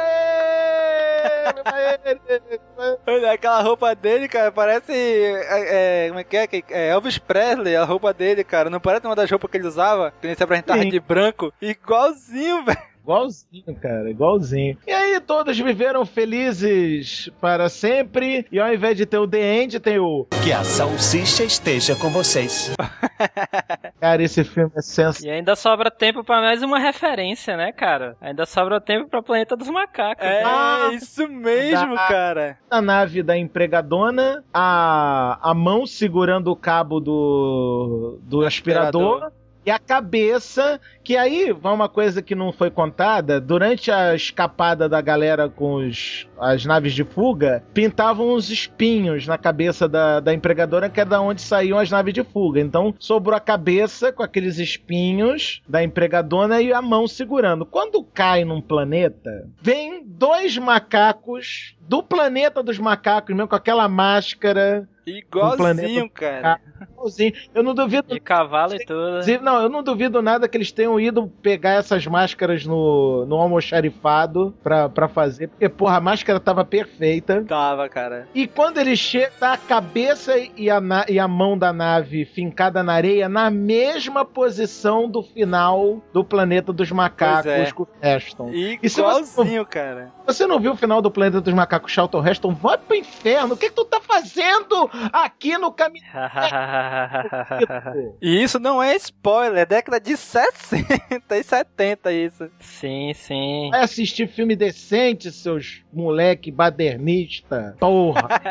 S2: Olha, aquela roupa dele, cara, parece. É, é, como é que é? É? Elvis Presley, a roupa dele, cara. Não parece uma das roupas que ele usava? Que ele se apresentava
S4: Sim.
S2: de branco. Igualzinho, velho.
S4: Igualzinho, cara, igualzinho. E aí todos viveram felizes para sempre. E ao invés de ter o The End, tem o.
S12: Que a salsicha esteja com vocês.
S4: Cara, esse filme é sensacional.
S3: E ainda sobra tempo pra mais uma referência, né, cara? Ainda sobra tempo pra Planeta dos Macacos.
S2: É,
S3: né?
S2: isso mesmo,
S4: Da-
S2: cara.
S4: Na nave da empregadona, a, a mão segurando o cabo do, do aspirador.
S2: aspirador.
S4: E a cabeça, que aí vai uma coisa que não foi contada, durante a escapada da galera com os, as naves de fuga, pintavam uns espinhos na cabeça da, da empregadora, que é da onde saíam as naves de fuga. Então sobrou a cabeça com aqueles espinhos da empregadona e a mão segurando. Quando cai num planeta, vem dois macacos do planeta dos macacos, mesmo com aquela máscara.
S2: Igualzinho,
S4: planeta-
S2: cara.
S4: Igualzinho. Eu não duvido.
S3: De cavalo e tudo.
S4: Inclusive, Não, eu não duvido nada que eles tenham ido pegar essas máscaras no, no almoxarifado pra, pra fazer, porque, porra, a máscara tava perfeita.
S2: Tava, cara.
S4: E quando ele chega, tá a cabeça e a, e a mão da nave fincada na areia na mesma posição do final do Planeta dos Macacos
S2: é.
S4: com o Heston. E se você
S2: Igualzinho, cara.
S4: você não viu o final do Planeta dos Macacos Charlton Heston? Vai pro inferno! O que, que tu tá fazendo aqui no caminho?
S2: e isso não é spoiler, é década de 60 e 70 isso.
S3: Sim, sim.
S4: Vai assistir filme decente, seus moleque badernista. Porra.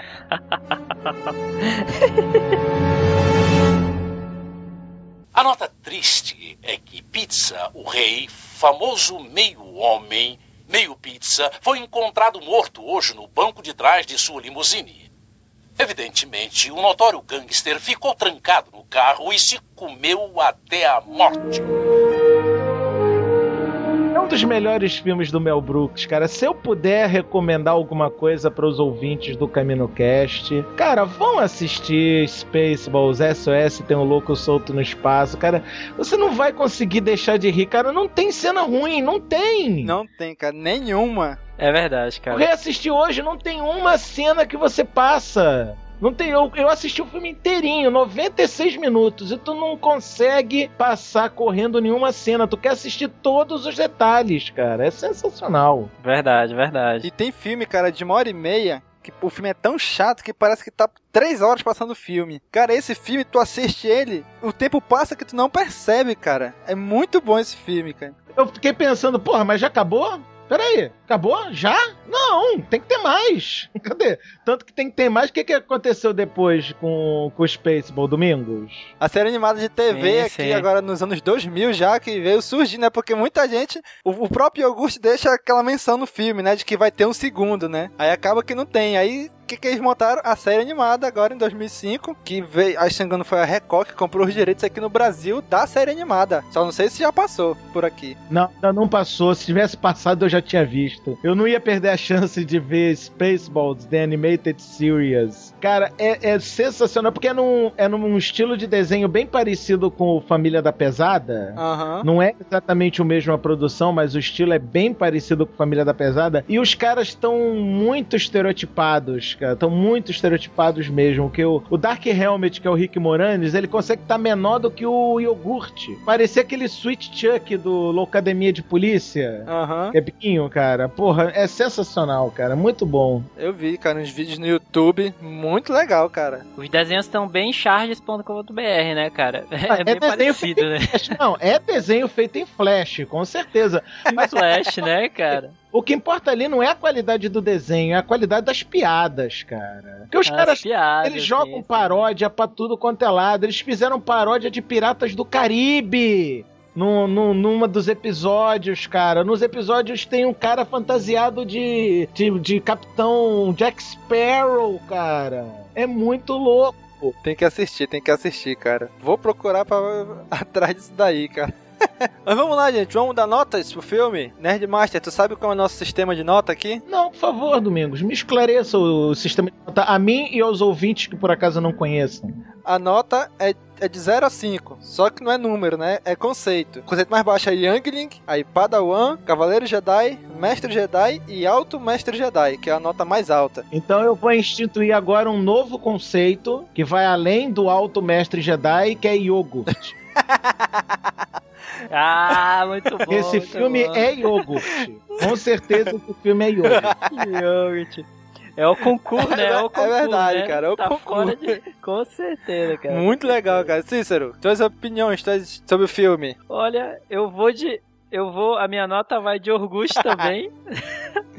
S24: A nota triste é que Pizza, o rei, famoso meio homem, meio pizza, foi encontrado morto hoje no banco de trás de sua limusine. Evidentemente, o notório gangster ficou trancado no carro e se comeu até a morte.
S4: Dos melhores filmes do Mel Brooks, cara. Se eu puder recomendar alguma coisa para os ouvintes do Camino Cast, cara, vão assistir Spaceballs, SOS tem um louco solto no espaço, cara. Você não vai conseguir deixar de rir, cara. Não tem cena ruim, não tem.
S2: Não tem, cara, nenhuma.
S3: É verdade, cara.
S4: Eu reassisti hoje, não tem uma cena que você passa. Não tem, eu, eu assisti o filme inteirinho, 96 minutos, e tu não consegue passar correndo nenhuma cena. Tu quer assistir todos os detalhes, cara. É sensacional.
S3: Verdade, verdade.
S2: E tem filme, cara, de uma hora e meia que o filme é tão chato que parece que tá três horas passando o filme. Cara, esse filme, tu assiste ele, o tempo passa que tu não percebe, cara. É muito bom esse filme, cara.
S4: Eu fiquei pensando, porra, mas já acabou? Peraí, acabou? Já? Não, tem que ter mais. Cadê? Tanto que tem que ter mais. O que, que aconteceu depois com, com o Spaceball Domingos?
S2: A série animada de TV
S3: Sim,
S2: aqui,
S3: sim.
S2: agora nos anos 2000 já, que veio surgir, né? Porque muita gente, o, o próprio Augusto deixa aquela menção no filme, né? De que vai ter um segundo, né? Aí acaba que não tem. Aí o que, que eles montaram? A série animada agora em 2005, que veio, acho que engano foi a Record que comprou os direitos aqui no Brasil da série animada. Só não sei se já passou por aqui.
S4: Não, ainda não passou. Se tivesse passado, eu já tinha visto. Eu não ia perder a chance de ver Spaceballs, The Animated Series. Cara, é, é sensacional, porque é num, é num estilo de desenho bem parecido com o Família da Pesada.
S2: Aham.
S4: Não é exatamente o mesmo a produção, mas o estilo é bem parecido com Família da Pesada. E os caras estão muito estereotipados, cara. Estão muito estereotipados mesmo. Que o, o Dark Helmet, que é o Rick Moranis, ele consegue estar menor do que o iogurte. Parecia aquele Sweet Chuck do Loucademia de Polícia. Que é biquinho, cara. Porra, é sensacional, cara. Muito bom.
S2: Eu vi, cara, uns vídeos no YouTube. Muito legal, cara.
S3: Os desenhos estão bem charges.com.br, né, cara?
S4: Ah,
S3: É bem
S4: desenho
S3: parecido,
S4: feito
S3: né?
S4: Não, é desenho feito em Flash, com certeza. Mas
S3: Flash, né, cara?
S4: O que importa ali não é a qualidade do desenho, é a qualidade das piadas, cara. Porque os
S3: As
S4: caras,
S3: piadas,
S4: eles jogam
S3: sim.
S4: paródia pra tudo quanto é lado. Eles fizeram paródia de Piratas do Caribe. No, no, numa dos episódios, cara. Nos episódios tem um cara fantasiado de, de, de Capitão Jack Sparrow, cara. É muito louco.
S2: Tem que assistir, tem que assistir, cara. Vou procurar pra atrás disso daí, cara. Mas vamos lá, gente. Vamos dar notas pro filme? Nerdmaster, tu sabe qual é o nosso sistema de nota aqui?
S4: Não, por favor, Domingos, me esclareça o sistema de nota a mim e aos ouvintes que por acaso não conheçam.
S2: A nota é, é de 0 a 5. Só que não é número, né? É conceito. O conceito mais baixo é Youngling, aí Padawan, Cavaleiro Jedi, Mestre Jedi e Alto Mestre Jedi, que é a nota mais alta.
S4: Então eu vou instituir agora um novo conceito que vai além do alto mestre Jedi, que é iogurte.
S3: Ah, muito bom.
S4: Esse
S3: muito
S4: filme
S3: bom.
S4: é iogurte. Com certeza esse filme é iogurte.
S3: Iogurte. É o concurso, né? É, o concurso,
S2: verdade,
S3: né?
S2: cara, é o
S3: tá
S2: concurso.
S3: fora de... Com certeza, cara.
S2: Muito legal, cara. Cícero, tuas opiniões sobre o filme?
S3: Olha, eu vou de. Eu vou. A minha nota vai de Orgulho também.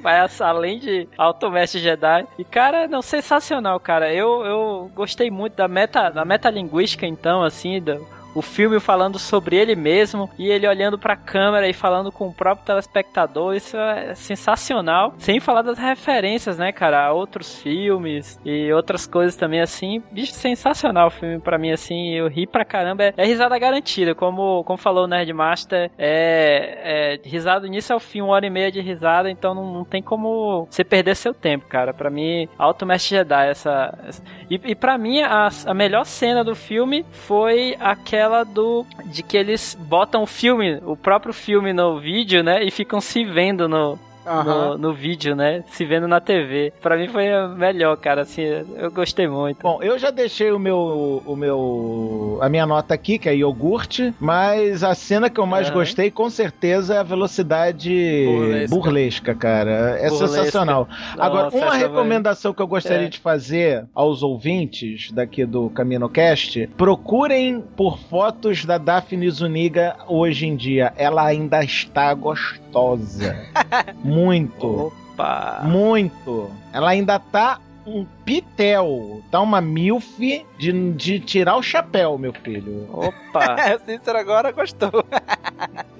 S3: vai essa- além de Alto Mestre Jedi. E, cara, não, sensacional, cara. Eu, eu gostei muito da meta, da metalinguística, então, assim, do, o filme falando sobre ele mesmo e ele olhando pra câmera e falando com o próprio telespectador. Isso é sensacional. Sem falar das referências, né, cara? A outros filmes e outras coisas também, assim. Bicho, sensacional o filme pra mim, assim. Eu ri pra caramba. É, é risada garantida, como, como falou o Nerdmaster. É, é risada início ao fim, uma hora e meia de risada. Então não, não tem como você perder seu tempo, cara. Pra mim, Alto Mestre Jedi, essa. essa- E, e pra mim, a, a melhor cena do filme foi aquela do. de que eles botam o filme, o próprio filme no vídeo, né? E ficam se vendo no. No, no vídeo, né? Se vendo na TV. Pra mim foi melhor, cara. Assim, eu gostei muito.
S4: Bom, eu já deixei o meu, o meu, a minha nota aqui, que é iogurte, mas a cena que eu mais
S3: Aham.
S4: gostei, com certeza, é a velocidade
S3: Burlesca.
S4: burlesca, cara. É
S3: Burlesca.
S4: sensacional. Agora,
S3: Nossa,
S4: uma
S3: essa vai-
S4: recomendação que eu gostaria
S3: É.
S4: de fazer aos ouvintes daqui do CaminoCast, procurem por fotos da Daphne Zuniga hoje em dia. Ela ainda está gostosa. Muito.
S3: Opa!
S4: Muito. Ela ainda tá um pitel. Tá uma milf de, de tirar o chapéu, meu filho.
S3: Opa!
S2: É, Cícero agora gostou.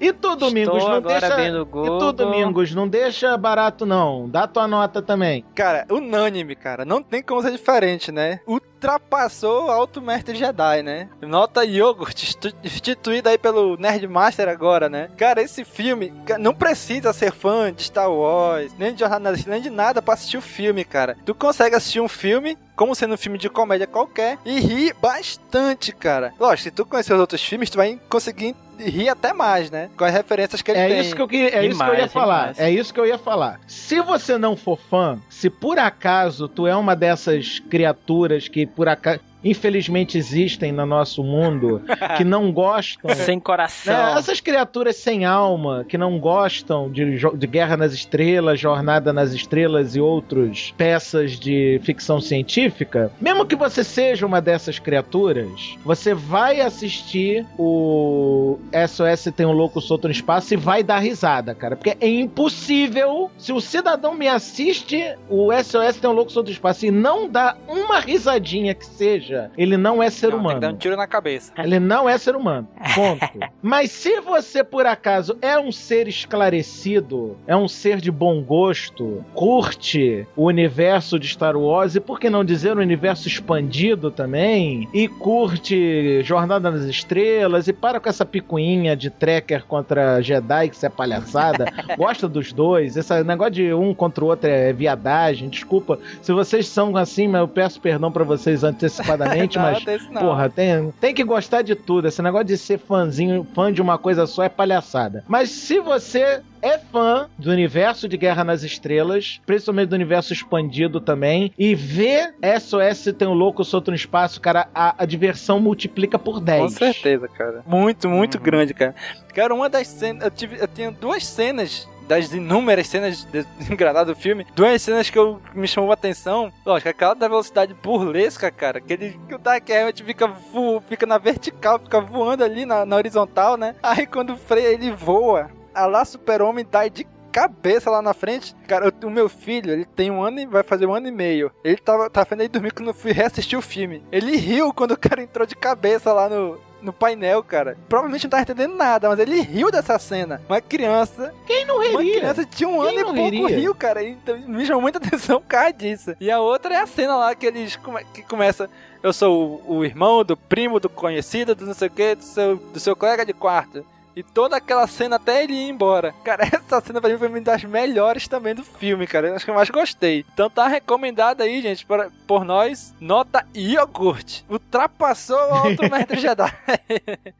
S4: E tu, Domingos,
S3: Estou
S4: não
S3: agora
S4: deixa...
S3: vendo o
S4: E tu. Domingos, não deixa barato, não. Dá tua nota também.
S2: Cara, unânime, cara. Não tem como ser diferente, né? Ultrapassou o Alto Mestre Jedi, né? Nota Yogurt, institu- instituída aí pelo Nerdmaster agora, né? Cara, esse filme não precisa ser fã de Star Wars, nem de Estrelas, nem de nada pra assistir o filme, cara. Tu consegue assistir um filme, como sendo um filme de comédia qualquer, e rir bastante, cara. Lógico, se tu conhecer os outros filmes, tu vai conseguir rir até mais, né? Com as referências que ele
S4: É
S2: tem.
S4: isso que eu, queria- é isso que eu ia falar.
S3: demais.
S4: É isso que eu ia falar. Se você não for fã, se por acaso tu é uma dessas criaturas que por acaso infelizmente existem no nosso mundo que não gostam
S3: Sem coração.
S4: né, essas criaturas sem alma que não gostam de, de Guerra nas Estrelas, Jornada nas Estrelas e outras peças de ficção científica, mesmo que você seja uma dessas criaturas, você vai assistir o SOS Tem um Louco Solto no Espaço e vai dar risada, cara. Porque é impossível, se o cidadão me assiste o SOS Tem um Louco Solto no Espaço e não dá uma risadinha que seja, ele não é ser
S2: Não, tem que dar um
S4: humano.
S2: tiro na cabeça.
S4: Ele não é ser humano. Ponto. Mas se você, por acaso, é um ser esclarecido, é um ser de bom gosto, curte o universo de Star Wars e, por que não dizer, o universo expandido também, e curte Jornada nas Estrelas e para com essa picuinha de Trekker contra Jedi, que isso é palhaçada, gosta dos dois, esse negócio de um contra o outro é viadagem, desculpa. Se vocês são assim, mas eu peço perdão pra vocês antecipadamente,
S2: Não,
S4: mas
S2: não.
S4: porra, tem, tem que gostar de tudo. Esse negócio de ser fãzinho, fã de uma coisa só é palhaçada. Mas se você é fã do universo de Guerra nas Estrelas, principalmente do universo expandido também, e vê SOS Tem um Louco Solto no Espaço, cara, a, a diversão multiplica por 10.
S2: Com certeza, cara. Muito, muito grande, cara. Cara, uma das cenas. Eu, tive, eu tenho duas cenas. Das inúmeras cenas de- engraçadas do filme, duas cenas que eu, me chamou a atenção. Lógico, aquela da velocidade burlesca, cara. Que, ele, que o Dark Helmet fica, vo- fica na vertical, fica voando ali na, na horizontal, né? Aí quando freia, ele voa. A lá Super-Homem dá de cabeça lá na frente. Cara, o meu filho, ele tem um ano e vai fazer um ano e meio. Ele tava, tava vendo aí dormir quando eu fui reassistir o filme. Ele riu quando o cara entrou de cabeça lá no, no painel, cara. Provavelmente não tava entendendo nada, mas ele riu dessa cena. Uma criança.
S4: Quem não
S2: Uma
S4: riria?
S2: criança de um
S4: Quem
S2: ano e pouco
S4: riria?
S2: riu, cara. Então me chamou muita atenção por causa disso. E a outra é a cena lá que eles come- que começa. Eu sou o, o irmão do primo, do conhecido, do não sei o que, do seu, do seu colega de quarto. E toda aquela cena até ele ir embora. Cara, essa cena pra mim foi uma das melhores também do filme, cara. Acho que eu mais gostei. Então tá recomendado aí, gente, por, por nós, nota iogurte. Ultrapassou o Alto Mestre Jedi.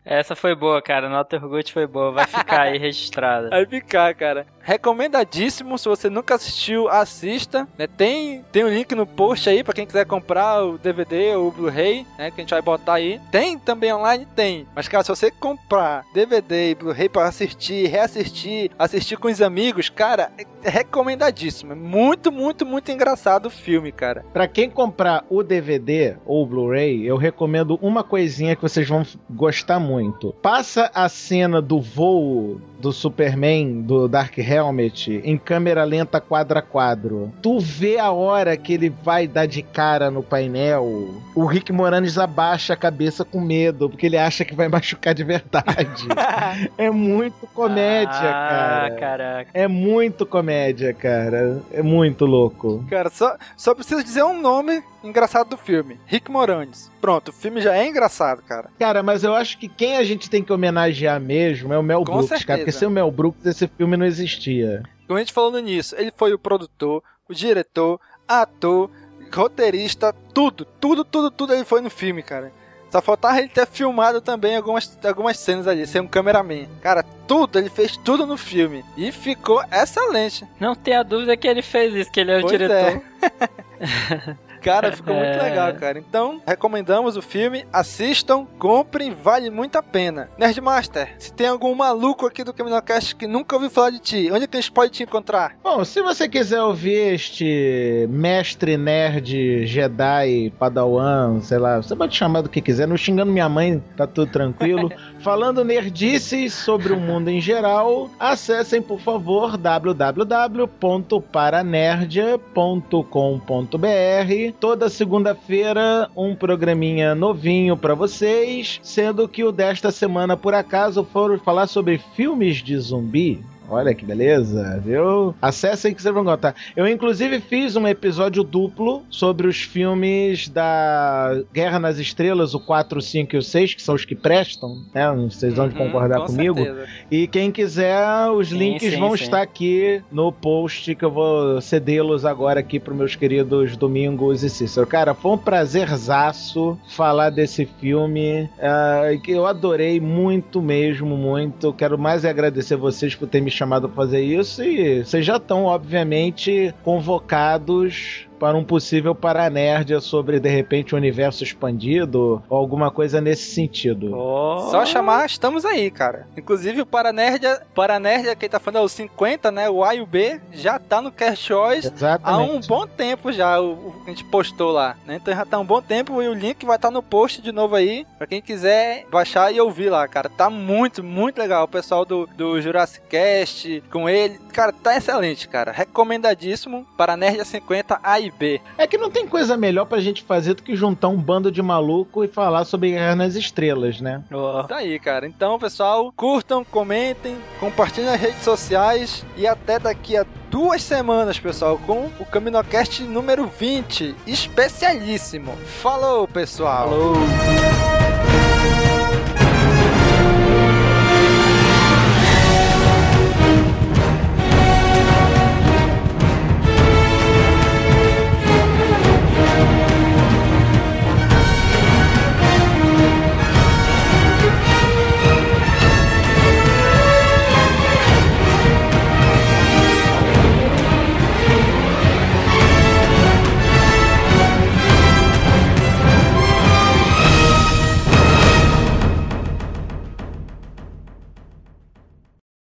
S3: Essa foi boa, cara. Nota Orgut foi boa. Vai ficar aí registrada.
S2: Vai ficar, cara. Recomendadíssimo. Se você nunca assistiu, assista. Né? Tem, tem um link no post aí pra quem quiser comprar o DVD ou o Blu-ray, né? Que a gente vai botar aí. Tem também online? Tem. Mas, cara, se você comprar DVD Blu-ray pra assistir, reassistir, assistir com os amigos, cara, recomendadíssimo. É muito, muito, muito engraçado o filme, cara.
S4: Pra quem comprar o DVD ou o Blu-ray, eu recomendo uma coisinha que vocês vão gostar muito. Passa a cena do voo do Superman, do Dark Helmet, em câmera lenta quadro a quadro. Tu vê a hora que ele vai dar de cara no painel. O Rick Moranis abaixa a cabeça com medo, porque ele acha que vai machucar de verdade. é muito comédia,
S3: Ah,
S4: cara.
S3: caraca.
S4: É muito comédia, cara. É muito louco.
S2: Cara, só, só preciso dizer um nome engraçado do filme: Rick Moranis. Pronto, o filme já é engraçado, cara.
S4: Cara, mas eu acho que quem a gente tem que homenagear mesmo é o Mel
S2: Com
S4: Brooks,
S2: certeza.
S4: cara. Porque sem o Mel Brooks esse filme não existia.
S2: Como a gente no início, ele foi o produtor, o diretor, ator, roteirista, tudo, tudo, tudo, tudo ele foi no filme, cara. Só faltava ele ter filmado também algumas, algumas cenas ali, ser um cameraman. Cara, tudo, ele fez tudo no filme. E ficou excelente.
S3: Não tenha dúvida que ele fez isso, que ele é o
S2: Pois
S3: diretor.
S2: Cara, ficou muito
S3: É.
S2: legal, cara. Então, recomendamos o filme, assistam, comprem, vale muito a pena. Nerdmaster, se tem algum maluco aqui do Caminocast que nunca ouviu falar de ti, onde é que a gente pode te encontrar?
S4: Bom, se você quiser ouvir este mestre nerd, Jedi, Padawan, sei lá, você pode chamar do que quiser, não xingando minha mãe, tá tudo tranquilo. Falando nerdices sobre o mundo em geral, acessem, por favor, www.paranerdia.com.br. Toda segunda-feira, um programinha novinho pra vocês, sendo que o desta semana, por acaso, foram falar sobre filmes de zumbi. Olha que beleza, viu? Acessem que vocês vão gostar. Eu, inclusive, fiz um episódio duplo sobre os filmes da Guerra nas Estrelas, o 4, o 5 e o 6, que são os que prestam, né? Vocês vão concordar
S2: com
S4: comigo.
S2: certeza.
S4: E quem quiser, os
S3: Sim,
S4: links
S3: sim,
S4: vão
S3: sim.
S4: estar aqui no post que eu vou cedê-los agora aqui para meus queridos Domingos e Cícero. Cara, foi um prazerzaço falar desse filme, ah, que eu adorei muito mesmo, muito. Quero mais é agradecer vocês por terem me chamado para fazer isso e vocês já estão, obviamente, convocados para um possível Paranérdia sobre, de repente, o universo expandido ou alguma coisa nesse sentido.
S2: Só chamar, estamos aí, cara. Inclusive o Paranerdia, Paranerdia, quem tá falando é o 50, né? O A e o B já tá no Cast Oz há um bom tempo já. O, o que a gente postou lá, né? Então já tá um bom tempo e o link vai estar no post de novo aí, pra quem quiser baixar e ouvir lá, cara. Tá muito, muito legal. O pessoal do, do Jurassic Cast com ele, cara, tá excelente, cara. Recomendadíssimo. Paranerdia 50 A e B.
S4: É que não tem coisa melhor pra gente fazer do que juntar um bando de maluco e falar sobre Guerra nas Estrelas, né?
S2: Tá aí, cara. Então, pessoal, curtam, comentem, compartilhem nas redes sociais e até daqui a duas semanas, pessoal, com o Caminocast número 20, especialíssimo. Falou, pessoal!
S3: Falou!